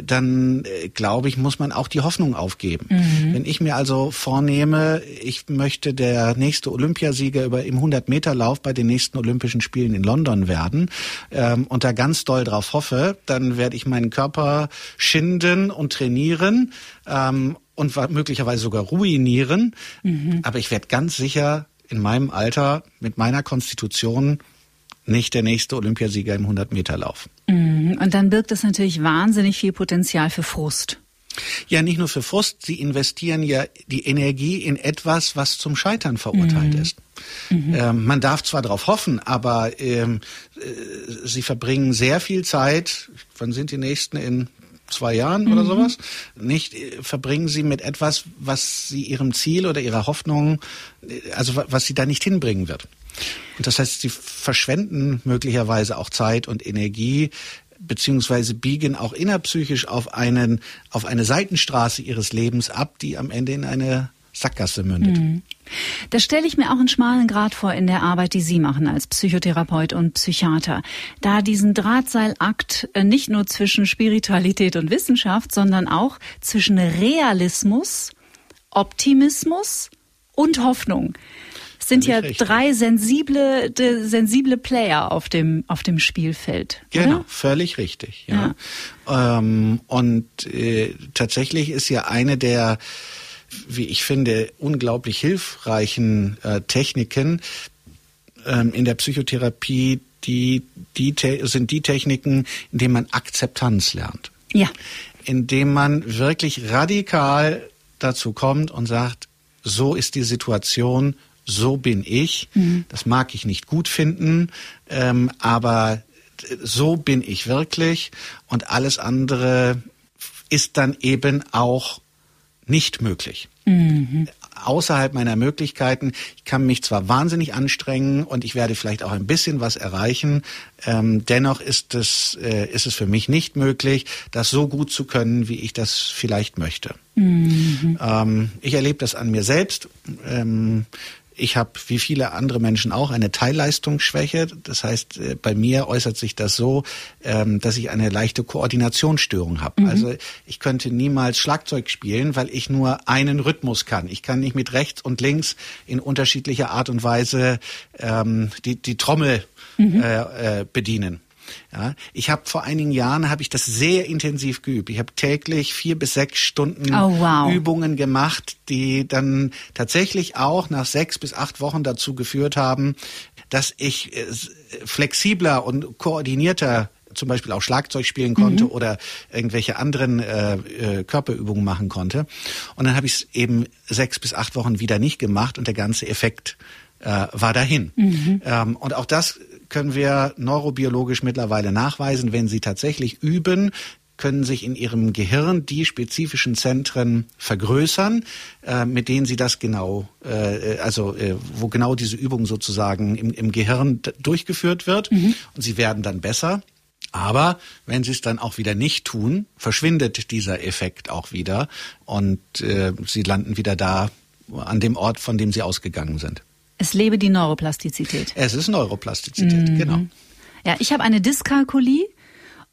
dann äh, glaube ich, muss man auch die Hoffnung aufgeben. Mhm. Wenn ich mir also vornehme, ich möchte der nächste Olympiasieger über im 100-Meter-Lauf bei den nächsten Olympischen Spielen in London werden ähm, und da ganz doll drauf hoffe, dann werde ich meinen Körper schinden und trainieren ähm, und möglicherweise sogar ruinieren. Mhm. Aber ich werde ganz sicher in meinem Alter mit meiner Konstitution nicht der nächste Olympiasieger im 100-Meter-Lauf. Mhm. Und dann birgt das natürlich wahnsinnig viel Potenzial für Frust. Ja, nicht nur für Frust, sie investieren ja die Energie in etwas, was zum Scheitern verurteilt mhm. ist. Mhm. Ähm, man darf zwar darauf hoffen, aber ähm, äh, sie verbringen sehr viel Zeit, wann sind die nächsten in zwei Jahren mhm. oder sowas, nicht äh, verbringen sie mit etwas, was sie ihrem Ziel oder ihrer Hoffnung, äh, also was sie da nicht hinbringen wird. Und das heißt, sie verschwenden möglicherweise auch Zeit und Energie beziehungsweise biegen auch innerpsychisch auf einen auf eine Seitenstraße ihres Lebens ab, die am Ende in eine Sackgasse mündet. Mhm. Da stelle ich mir auch einen schmalen Grad vor in der Arbeit, die Sie machen als Psychotherapeut und Psychiater. Da diesen Drahtseilakt äh, nicht nur zwischen Spiritualität und Wissenschaft, sondern auch zwischen Realismus, Optimismus und Hoffnung sind ja richtig. drei sensible, de, sensible Player auf dem, auf dem Spielfeld. Genau, oder? völlig richtig. Ja. ja. Ähm, und äh, tatsächlich ist ja eine der, wie ich finde, unglaublich hilfreichen äh, Techniken ähm, in der Psychotherapie, die, die sind die Techniken, in denen man Akzeptanz lernt. Ja. Indem man wirklich radikal dazu kommt und sagt, so ist die Situation, so bin ich. Mhm. Das mag ich nicht gut finden, ähm, aber so bin ich wirklich und alles andere ist dann eben auch nicht möglich. Mhm. außerhalb meiner Möglichkeiten. Ich kann mich zwar wahnsinnig anstrengen und ich werde vielleicht auch ein bisschen was erreichen. Ähm, dennoch ist es, äh, ist es für mich nicht möglich, das so gut zu können, wie ich das vielleicht möchte. Mhm. Ähm, ich erlebe das an mir selbst. Ähm, ich habe wie viele andere Menschen auch eine Teilleistungsschwäche. Das heißt, äh, bei mir äußert sich das so, ähm, dass ich eine leichte Koordinationsstörung habe. Mhm. Also ich könnte niemals Schlagzeug spielen, weil ich nur einen Rhythmus kann. Ich kann nicht mit rechts und links in unterschiedlicher Art und Weise ähm, die, die Trommel mhm. äh, äh, bedienen. Ja, ich habe vor einigen Jahren habe ich das sehr intensiv geübt. Ich habe täglich vier bis sechs Stunden oh, wow. Übungen gemacht, die dann tatsächlich auch nach sechs bis acht Wochen dazu geführt haben, dass ich äh, flexibler und koordinierter zum Beispiel auch Schlagzeug spielen konnte mhm. oder irgendwelche anderen äh, äh, Körperübungen machen konnte. Und dann habe ich es eben sechs bis acht Wochen wieder nicht gemacht und der ganze Effekt äh, war dahin. Mhm. Ähm, und auch das können wir neurobiologisch mittlerweile nachweisen, wenn sie tatsächlich üben, können sich in ihrem Gehirn die spezifischen Zentren vergrößern, äh, mit denen sie das genau, äh, also äh, wo genau diese Übung sozusagen im, im Gehirn durchgeführt wird. Mhm. Und sie werden dann besser. Aber wenn sie es dann auch wieder nicht tun, verschwindet dieser Effekt auch wieder und äh, sie landen wieder da an dem Ort, von dem sie ausgegangen sind. Es lebe die Neuroplastizität. Es ist Neuroplastizität, mhm. genau. Ja, ich habe eine Dyskalkulie.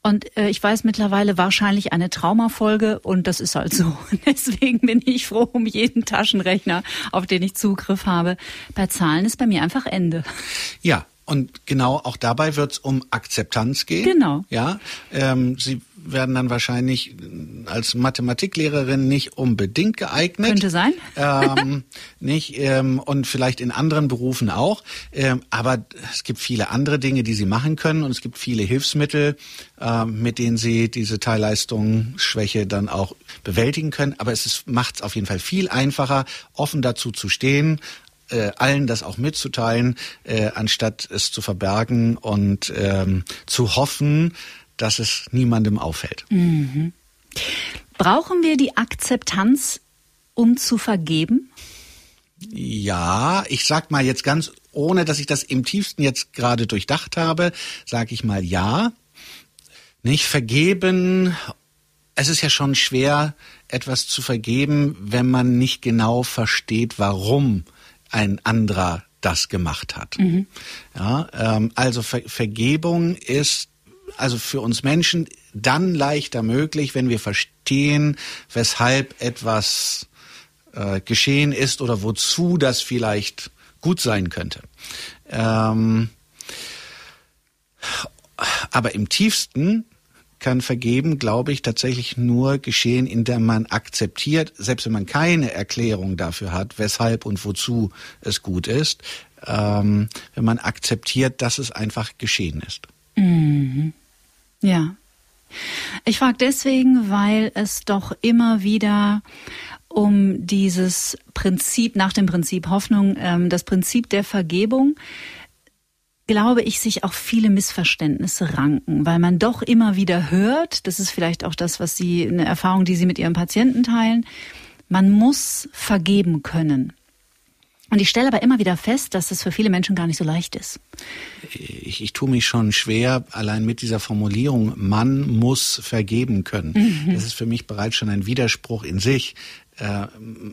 Und äh, ich weiß mittlerweile wahrscheinlich eine Traumafolge und das ist halt so. Deswegen bin ich froh um jeden Taschenrechner, auf den ich Zugriff habe. Bei Zahlen ist bei mir einfach Ende. Ja, und genau auch dabei wird es um Akzeptanz gehen. Genau. Ja, ähm, Sie werden dann wahrscheinlich als Mathematiklehrerin nicht unbedingt geeignet. Könnte sein. ähm, nicht ähm, und vielleicht in anderen Berufen auch. Ähm, aber es gibt viele andere Dinge, die Sie machen können und es gibt viele Hilfsmittel, äh, mit denen Sie diese Teilleistungsschwäche dann auch bewältigen können. Aber es macht es auf jeden Fall viel einfacher, offen dazu zu stehen, äh, allen das auch mitzuteilen, äh, anstatt es zu verbergen und ähm, zu hoffen, dass es niemandem auffällt. Mhm. Brauchen wir die Akzeptanz, um zu vergeben? Ja, ich sag mal jetzt ganz, ohne dass ich das im tiefsten jetzt gerade durchdacht habe, sage ich mal ja. Nicht vergeben. Es ist ja schon schwer, etwas zu vergeben, wenn man nicht genau versteht, warum ein anderer das gemacht hat. Mhm. Ja, ähm, also Ver Vergebung ist also für uns Menschen dann leichter möglich, wenn wir verstehen, weshalb etwas äh, geschehen ist oder wozu das vielleicht gut sein könnte. Ähm, aber im tiefsten kann Vergeben, glaube ich, tatsächlich nur geschehen, indem man akzeptiert, selbst wenn man keine Erklärung dafür hat, weshalb und wozu es gut ist, ähm, wenn man akzeptiert, dass es einfach geschehen ist. Mhm. Ja. Ich frage deswegen, weil es doch immer wieder um dieses Prinzip, nach dem Prinzip Hoffnung, ähm, das Prinzip der Vergebung glaube ich, sich auch viele Missverständnisse ranken, weil man doch immer wieder hört, das ist vielleicht auch das, was Sie, eine Erfahrung, die Sie mit Ihren Patienten teilen, man muss vergeben können. Und ich stelle aber immer wieder fest, dass das für viele Menschen gar nicht so leicht ist. Ich, ich tue mich schon schwer, allein mit dieser Formulierung, man muss vergeben können. Mhm. Das ist für mich bereits schon ein Widerspruch in sich. Äh,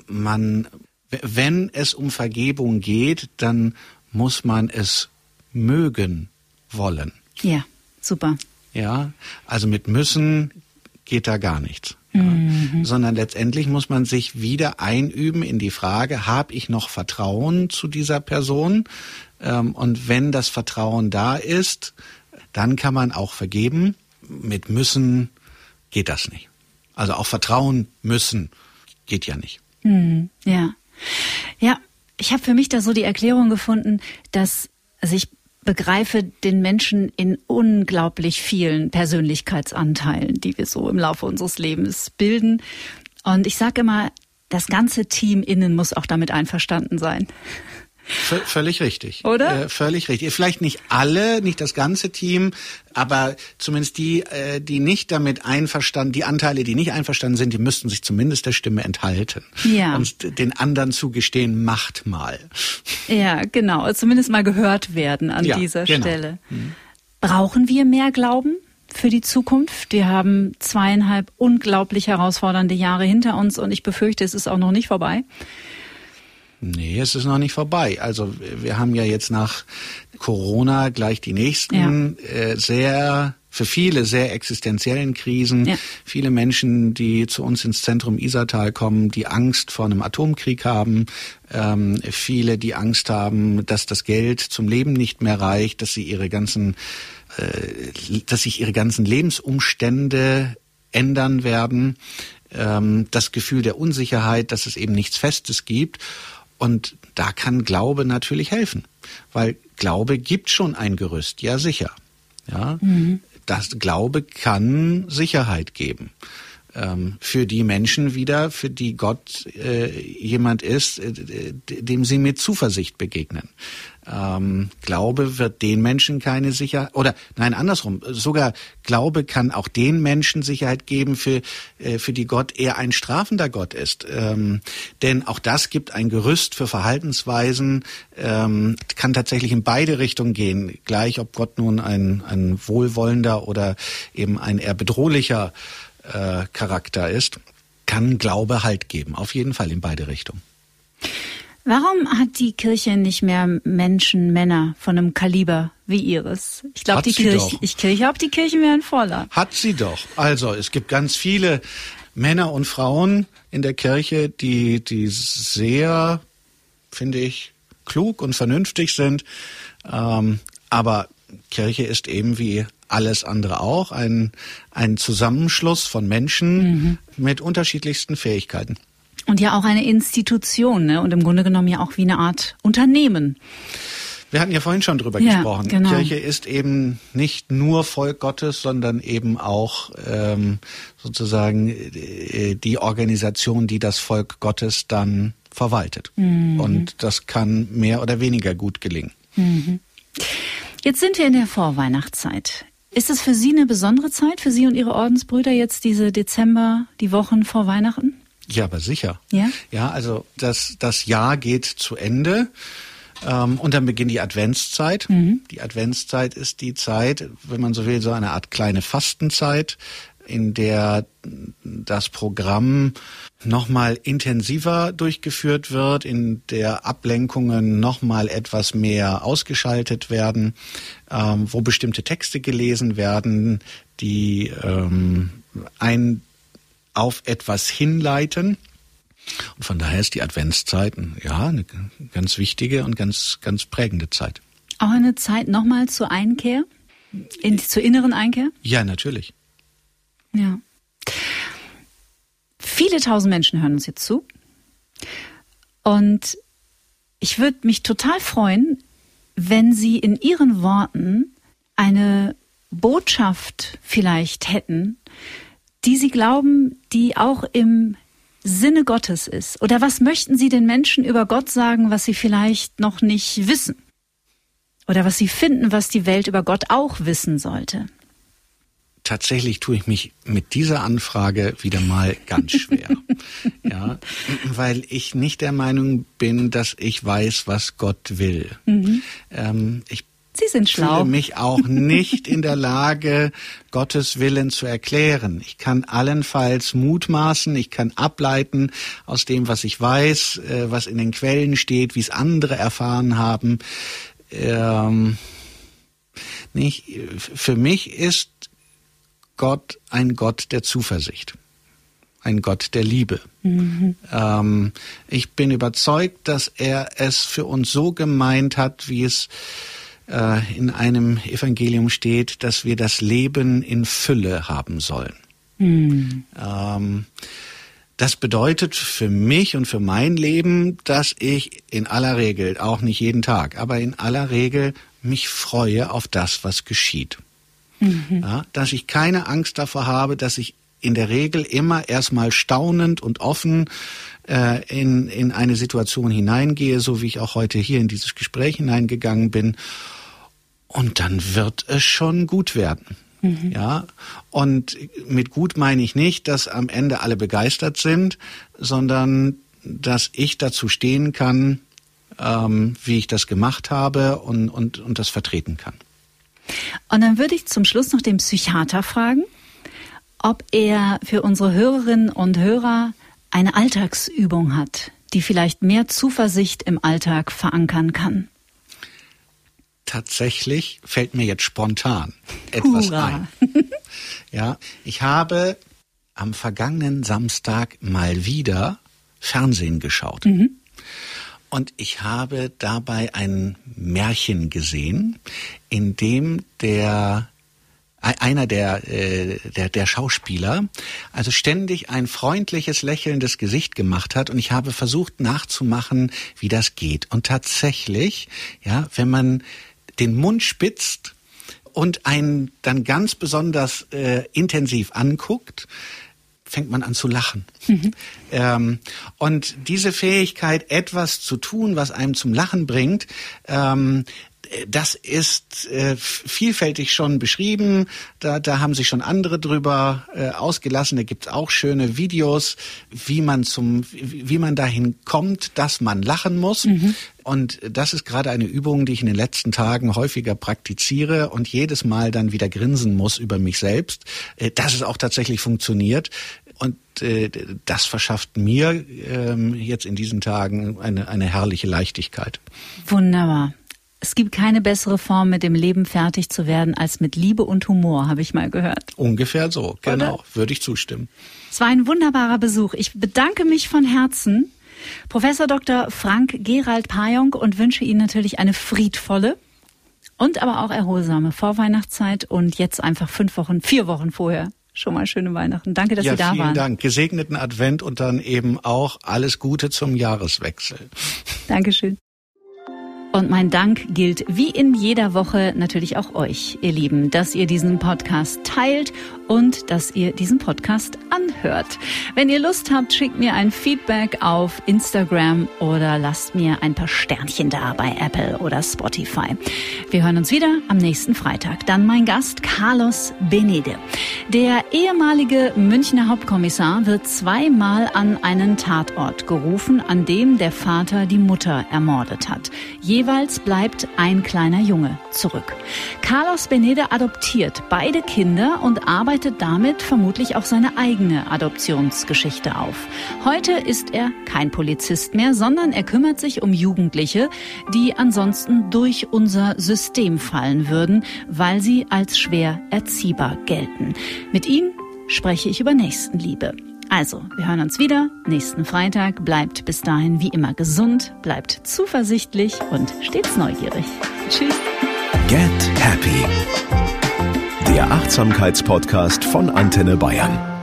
man, wenn es um Vergebung geht, dann muss man es mögen wollen. Ja, super. Ja, also mit müssen geht da gar nichts. Mhm. Sondern letztendlich muss man sich wieder einüben in die Frage, habe ich noch Vertrauen zu dieser Person? Ähm, und wenn das Vertrauen da ist, dann kann man auch vergeben. Mit müssen geht das nicht. Also auch Vertrauen müssen geht ja nicht. Mhm. Ja. Ja, ich habe für mich da so die Erklärung gefunden, dass sich begreife den Menschen in unglaublich vielen Persönlichkeitsanteilen, die wir so im Laufe unseres Lebens bilden. Und ich sage immer, das ganze Team innen muss auch damit einverstanden sein. V völlig richtig. Oder? Äh, völlig richtig. Vielleicht nicht alle, nicht das ganze Team, aber zumindest die, äh, die nicht damit einverstanden, die Anteile, die nicht einverstanden sind, die müssten sich zumindest der Stimme enthalten. Ja. Und den anderen zugestehen, macht mal. Ja, genau. Zumindest mal gehört werden an Ja, dieser genau. Stelle. Brauchen wir mehr Glauben für die Zukunft? Wir haben zweieinhalb unglaublich herausfordernde Jahre hinter uns und ich befürchte, es ist auch noch nicht vorbei. Nee, es ist noch nicht vorbei. Also wir haben ja jetzt nach Corona gleich die nächsten äh, sehr für viele sehr existenziellen Krisen. Ja. Viele Menschen, die zu uns ins Zentrum Isartal kommen, die Angst vor einem Atomkrieg haben. Ähm, viele, die Angst haben, dass das Geld zum Leben nicht mehr reicht, dass sie ihre ganzen, äh, dass sich ihre ganzen Lebensumstände ändern werden. Ähm, das Gefühl der Unsicherheit, dass es eben nichts Festes gibt. Und da kann Glaube natürlich helfen, weil Glaube gibt schon ein Gerüst, ja sicher. Ja, das Glaube kann Sicherheit geben ähm, für die Menschen wieder, für die Gott äh, jemand ist, äh, dem sie mit Zuversicht begegnen. Ähm, Glaube wird den Menschen keine Sicherheit, oder nein, andersrum, sogar Glaube kann auch den Menschen Sicherheit geben, für, äh, für die Gott eher ein strafender Gott ist. Ähm, denn auch das gibt ein Gerüst für Verhaltensweisen, ähm, kann tatsächlich in beide Richtungen gehen, gleich ob Gott nun ein, ein wohlwollender oder eben ein eher bedrohlicher äh, Charakter ist, kann Glaube Halt geben, auf jeden Fall in beide Richtungen. Warum hat die Kirche nicht mehr Menschen, Männer von einem Kaliber wie ihres? Ich glaube, die Kirche, doch. ich glaube, die Kirchen wären voller. Hat sie doch. Also es gibt ganz viele Männer und Frauen in der Kirche, die, die sehr, finde ich, klug und vernünftig sind. Ähm, aber Kirche ist eben wie alles andere auch ein, ein Zusammenschluss von Menschen mit unterschiedlichsten Fähigkeiten. Und ja auch eine Institution, ne? Und im Grunde genommen ja auch wie eine Art Unternehmen. Wir hatten ja vorhin schon drüber Ja, gesprochen. genau. Kirche ist eben nicht nur Volk Gottes, sondern eben auch ähm, sozusagen äh, die Organisation, die das Volk Gottes dann verwaltet. Mhm. Und das kann mehr oder weniger gut gelingen. Jetzt sind wir in der Vorweihnachtszeit. Ist es für Sie eine besondere Zeit, für Sie und Ihre Ordensbrüder jetzt diese Dezember, die Wochen vor Weihnachten? Ja, aber sicher. Ja? Ja, also das, das Jahr geht zu Ende. Ähm, und dann beginnt die Adventszeit. Die Adventszeit ist die Zeit, wenn man so will, so eine Art kleine Fastenzeit, in der das Programm nochmal intensiver durchgeführt wird, in der Ablenkungen nochmal etwas mehr ausgeschaltet werden, ähm, wo bestimmte Texte gelesen werden, die ähm, ein auf etwas hinleiten. Und von daher ist die Adventszeit ja eine ganz wichtige und ganz ganz prägende Zeit. Auch eine Zeit nochmal zur Einkehr? In, zur inneren Einkehr? Ja, natürlich. Ja. Viele tausend Menschen hören uns jetzt zu. Und ich würde mich total freuen, wenn Sie in Ihren Worten eine Botschaft vielleicht hätten, die Sie glauben, die auch im Sinne Gottes ist. Oder was möchten Sie den Menschen über Gott sagen, was sie vielleicht noch nicht wissen? Oder was sie finden, was die Welt über Gott auch wissen sollte? Tatsächlich tue ich mich mit dieser Anfrage wieder mal ganz schwer. ja, weil ich nicht der Meinung bin, dass ich weiß, was Gott will. Ähm, ich Sie sind schlau. fühle mich auch nicht in der Lage, Gottes Willen zu erklären. Ich kann allenfalls mutmaßen, ich kann ableiten aus dem, was ich weiß, äh, was in den Quellen steht, wie es andere erfahren haben. Ähm, nicht, für mich ist Gott ein Gott der Zuversicht, ein Gott der Liebe. Ähm, ich bin überzeugt, dass er es für uns so gemeint hat, wie es äh, in einem Evangelium steht, dass wir das Leben in Fülle haben sollen. Ähm, das bedeutet für mich und für mein Leben, dass ich in aller Regel, auch nicht jeden Tag, aber in aller Regel mich freue auf das, was geschieht. Ja, dass ich keine Angst davor habe, dass ich in der Regel immer erstmal staunend und offen äh, in, in eine Situation hineingehe, so wie ich auch heute hier in dieses Gespräch hineingegangen bin. Und dann wird es schon gut werden. Mhm. Ja, und mit gut meine ich nicht, dass am Ende alle begeistert sind, sondern dass ich dazu stehen kann, ähm, wie ich das gemacht habe und, und, und das vertreten kann. Und dann würde ich zum Schluss noch den Psychiater fragen, ob er für unsere Hörerinnen und Hörer eine Alltagsübung hat, die vielleicht mehr Zuversicht im Alltag verankern kann. Tatsächlich fällt mir jetzt spontan etwas Hurra. ein. Ja, ich habe am vergangenen Samstag mal wieder Fernsehen geschaut. Mhm. Und ich habe dabei ein Märchen gesehen, in dem der einer der, äh, der, der Schauspieler also ständig ein freundliches, lächelndes Gesicht gemacht hat und ich habe versucht nachzumachen, wie das geht. Und tatsächlich, ja, wenn man den Mund spitzt und einen dann ganz besonders äh, intensiv anguckt, fängt man an zu lachen. Mhm. Ähm, und diese Fähigkeit, etwas zu tun, was einem zum Lachen bringt, ähm, das ist äh, vielfältig schon beschrieben. Da, da haben sich schon andere drüber äh, ausgelassen. Da gibt es auch schöne Videos, wie man zum, wie, wie man dahin kommt, dass man lachen muss. Mhm. Und das ist gerade eine Übung, die ich in den letzten Tagen häufiger praktiziere und jedes Mal dann wieder grinsen muss über mich selbst, äh, dass es auch tatsächlich funktioniert. Und äh, das verschafft mir ähm, jetzt in diesen Tagen eine, eine herrliche Leichtigkeit. Wunderbar. Es gibt keine bessere Form, mit dem Leben fertig zu werden, als mit Liebe und Humor, habe ich mal gehört. Ungefähr so, genau, Oder? würde ich zustimmen. Es war ein wunderbarer Besuch. Ich bedanke mich von Herzen, Professor Dr. Frank Gerald Pajong, und wünsche Ihnen natürlich eine friedvolle und aber auch erholsame Vorweihnachtszeit und jetzt einfach fünf Wochen, vier Wochen vorher schon mal schöne Weihnachten. Danke, dass ja, Sie da vielen waren. Vielen Dank. Gesegneten Advent und dann eben auch alles Gute zum Jahreswechsel. Dankeschön. Und mein Dank gilt wie in jeder Woche natürlich auch euch, ihr Lieben, dass ihr diesen Podcast teilt und dass ihr diesen Podcast anhört. Wenn ihr Lust habt, schickt mir ein Feedback auf Instagram oder lasst mir ein paar Sternchen da bei Apple oder Spotify. Wir hören uns wieder am nächsten Freitag. Dann mein Gast Carlos Benede. Der ehemalige Münchner Hauptkommissar wird zweimal an einen Tatort gerufen, an dem der Vater die Mutter ermordet hat. Jeweils bleibt ein kleiner Junge zurück. Carlos Benede adoptiert beide Kinder und arbeitet damit vermutlich auch seine eigene Adoptionsgeschichte auf. Heute ist er kein Polizist mehr, sondern er kümmert sich um Jugendliche, die ansonsten durch unser System fallen würden, weil sie als schwer erziehbar gelten. Mit ihm spreche ich über Nächstenliebe. Also, wir hören uns wieder nächsten Freitag. Bleibt bis dahin wie immer gesund, bleibt zuversichtlich und stets neugierig. Tschüss. Get Happy der Achtsamkeitspodcast von Antenne Bayern.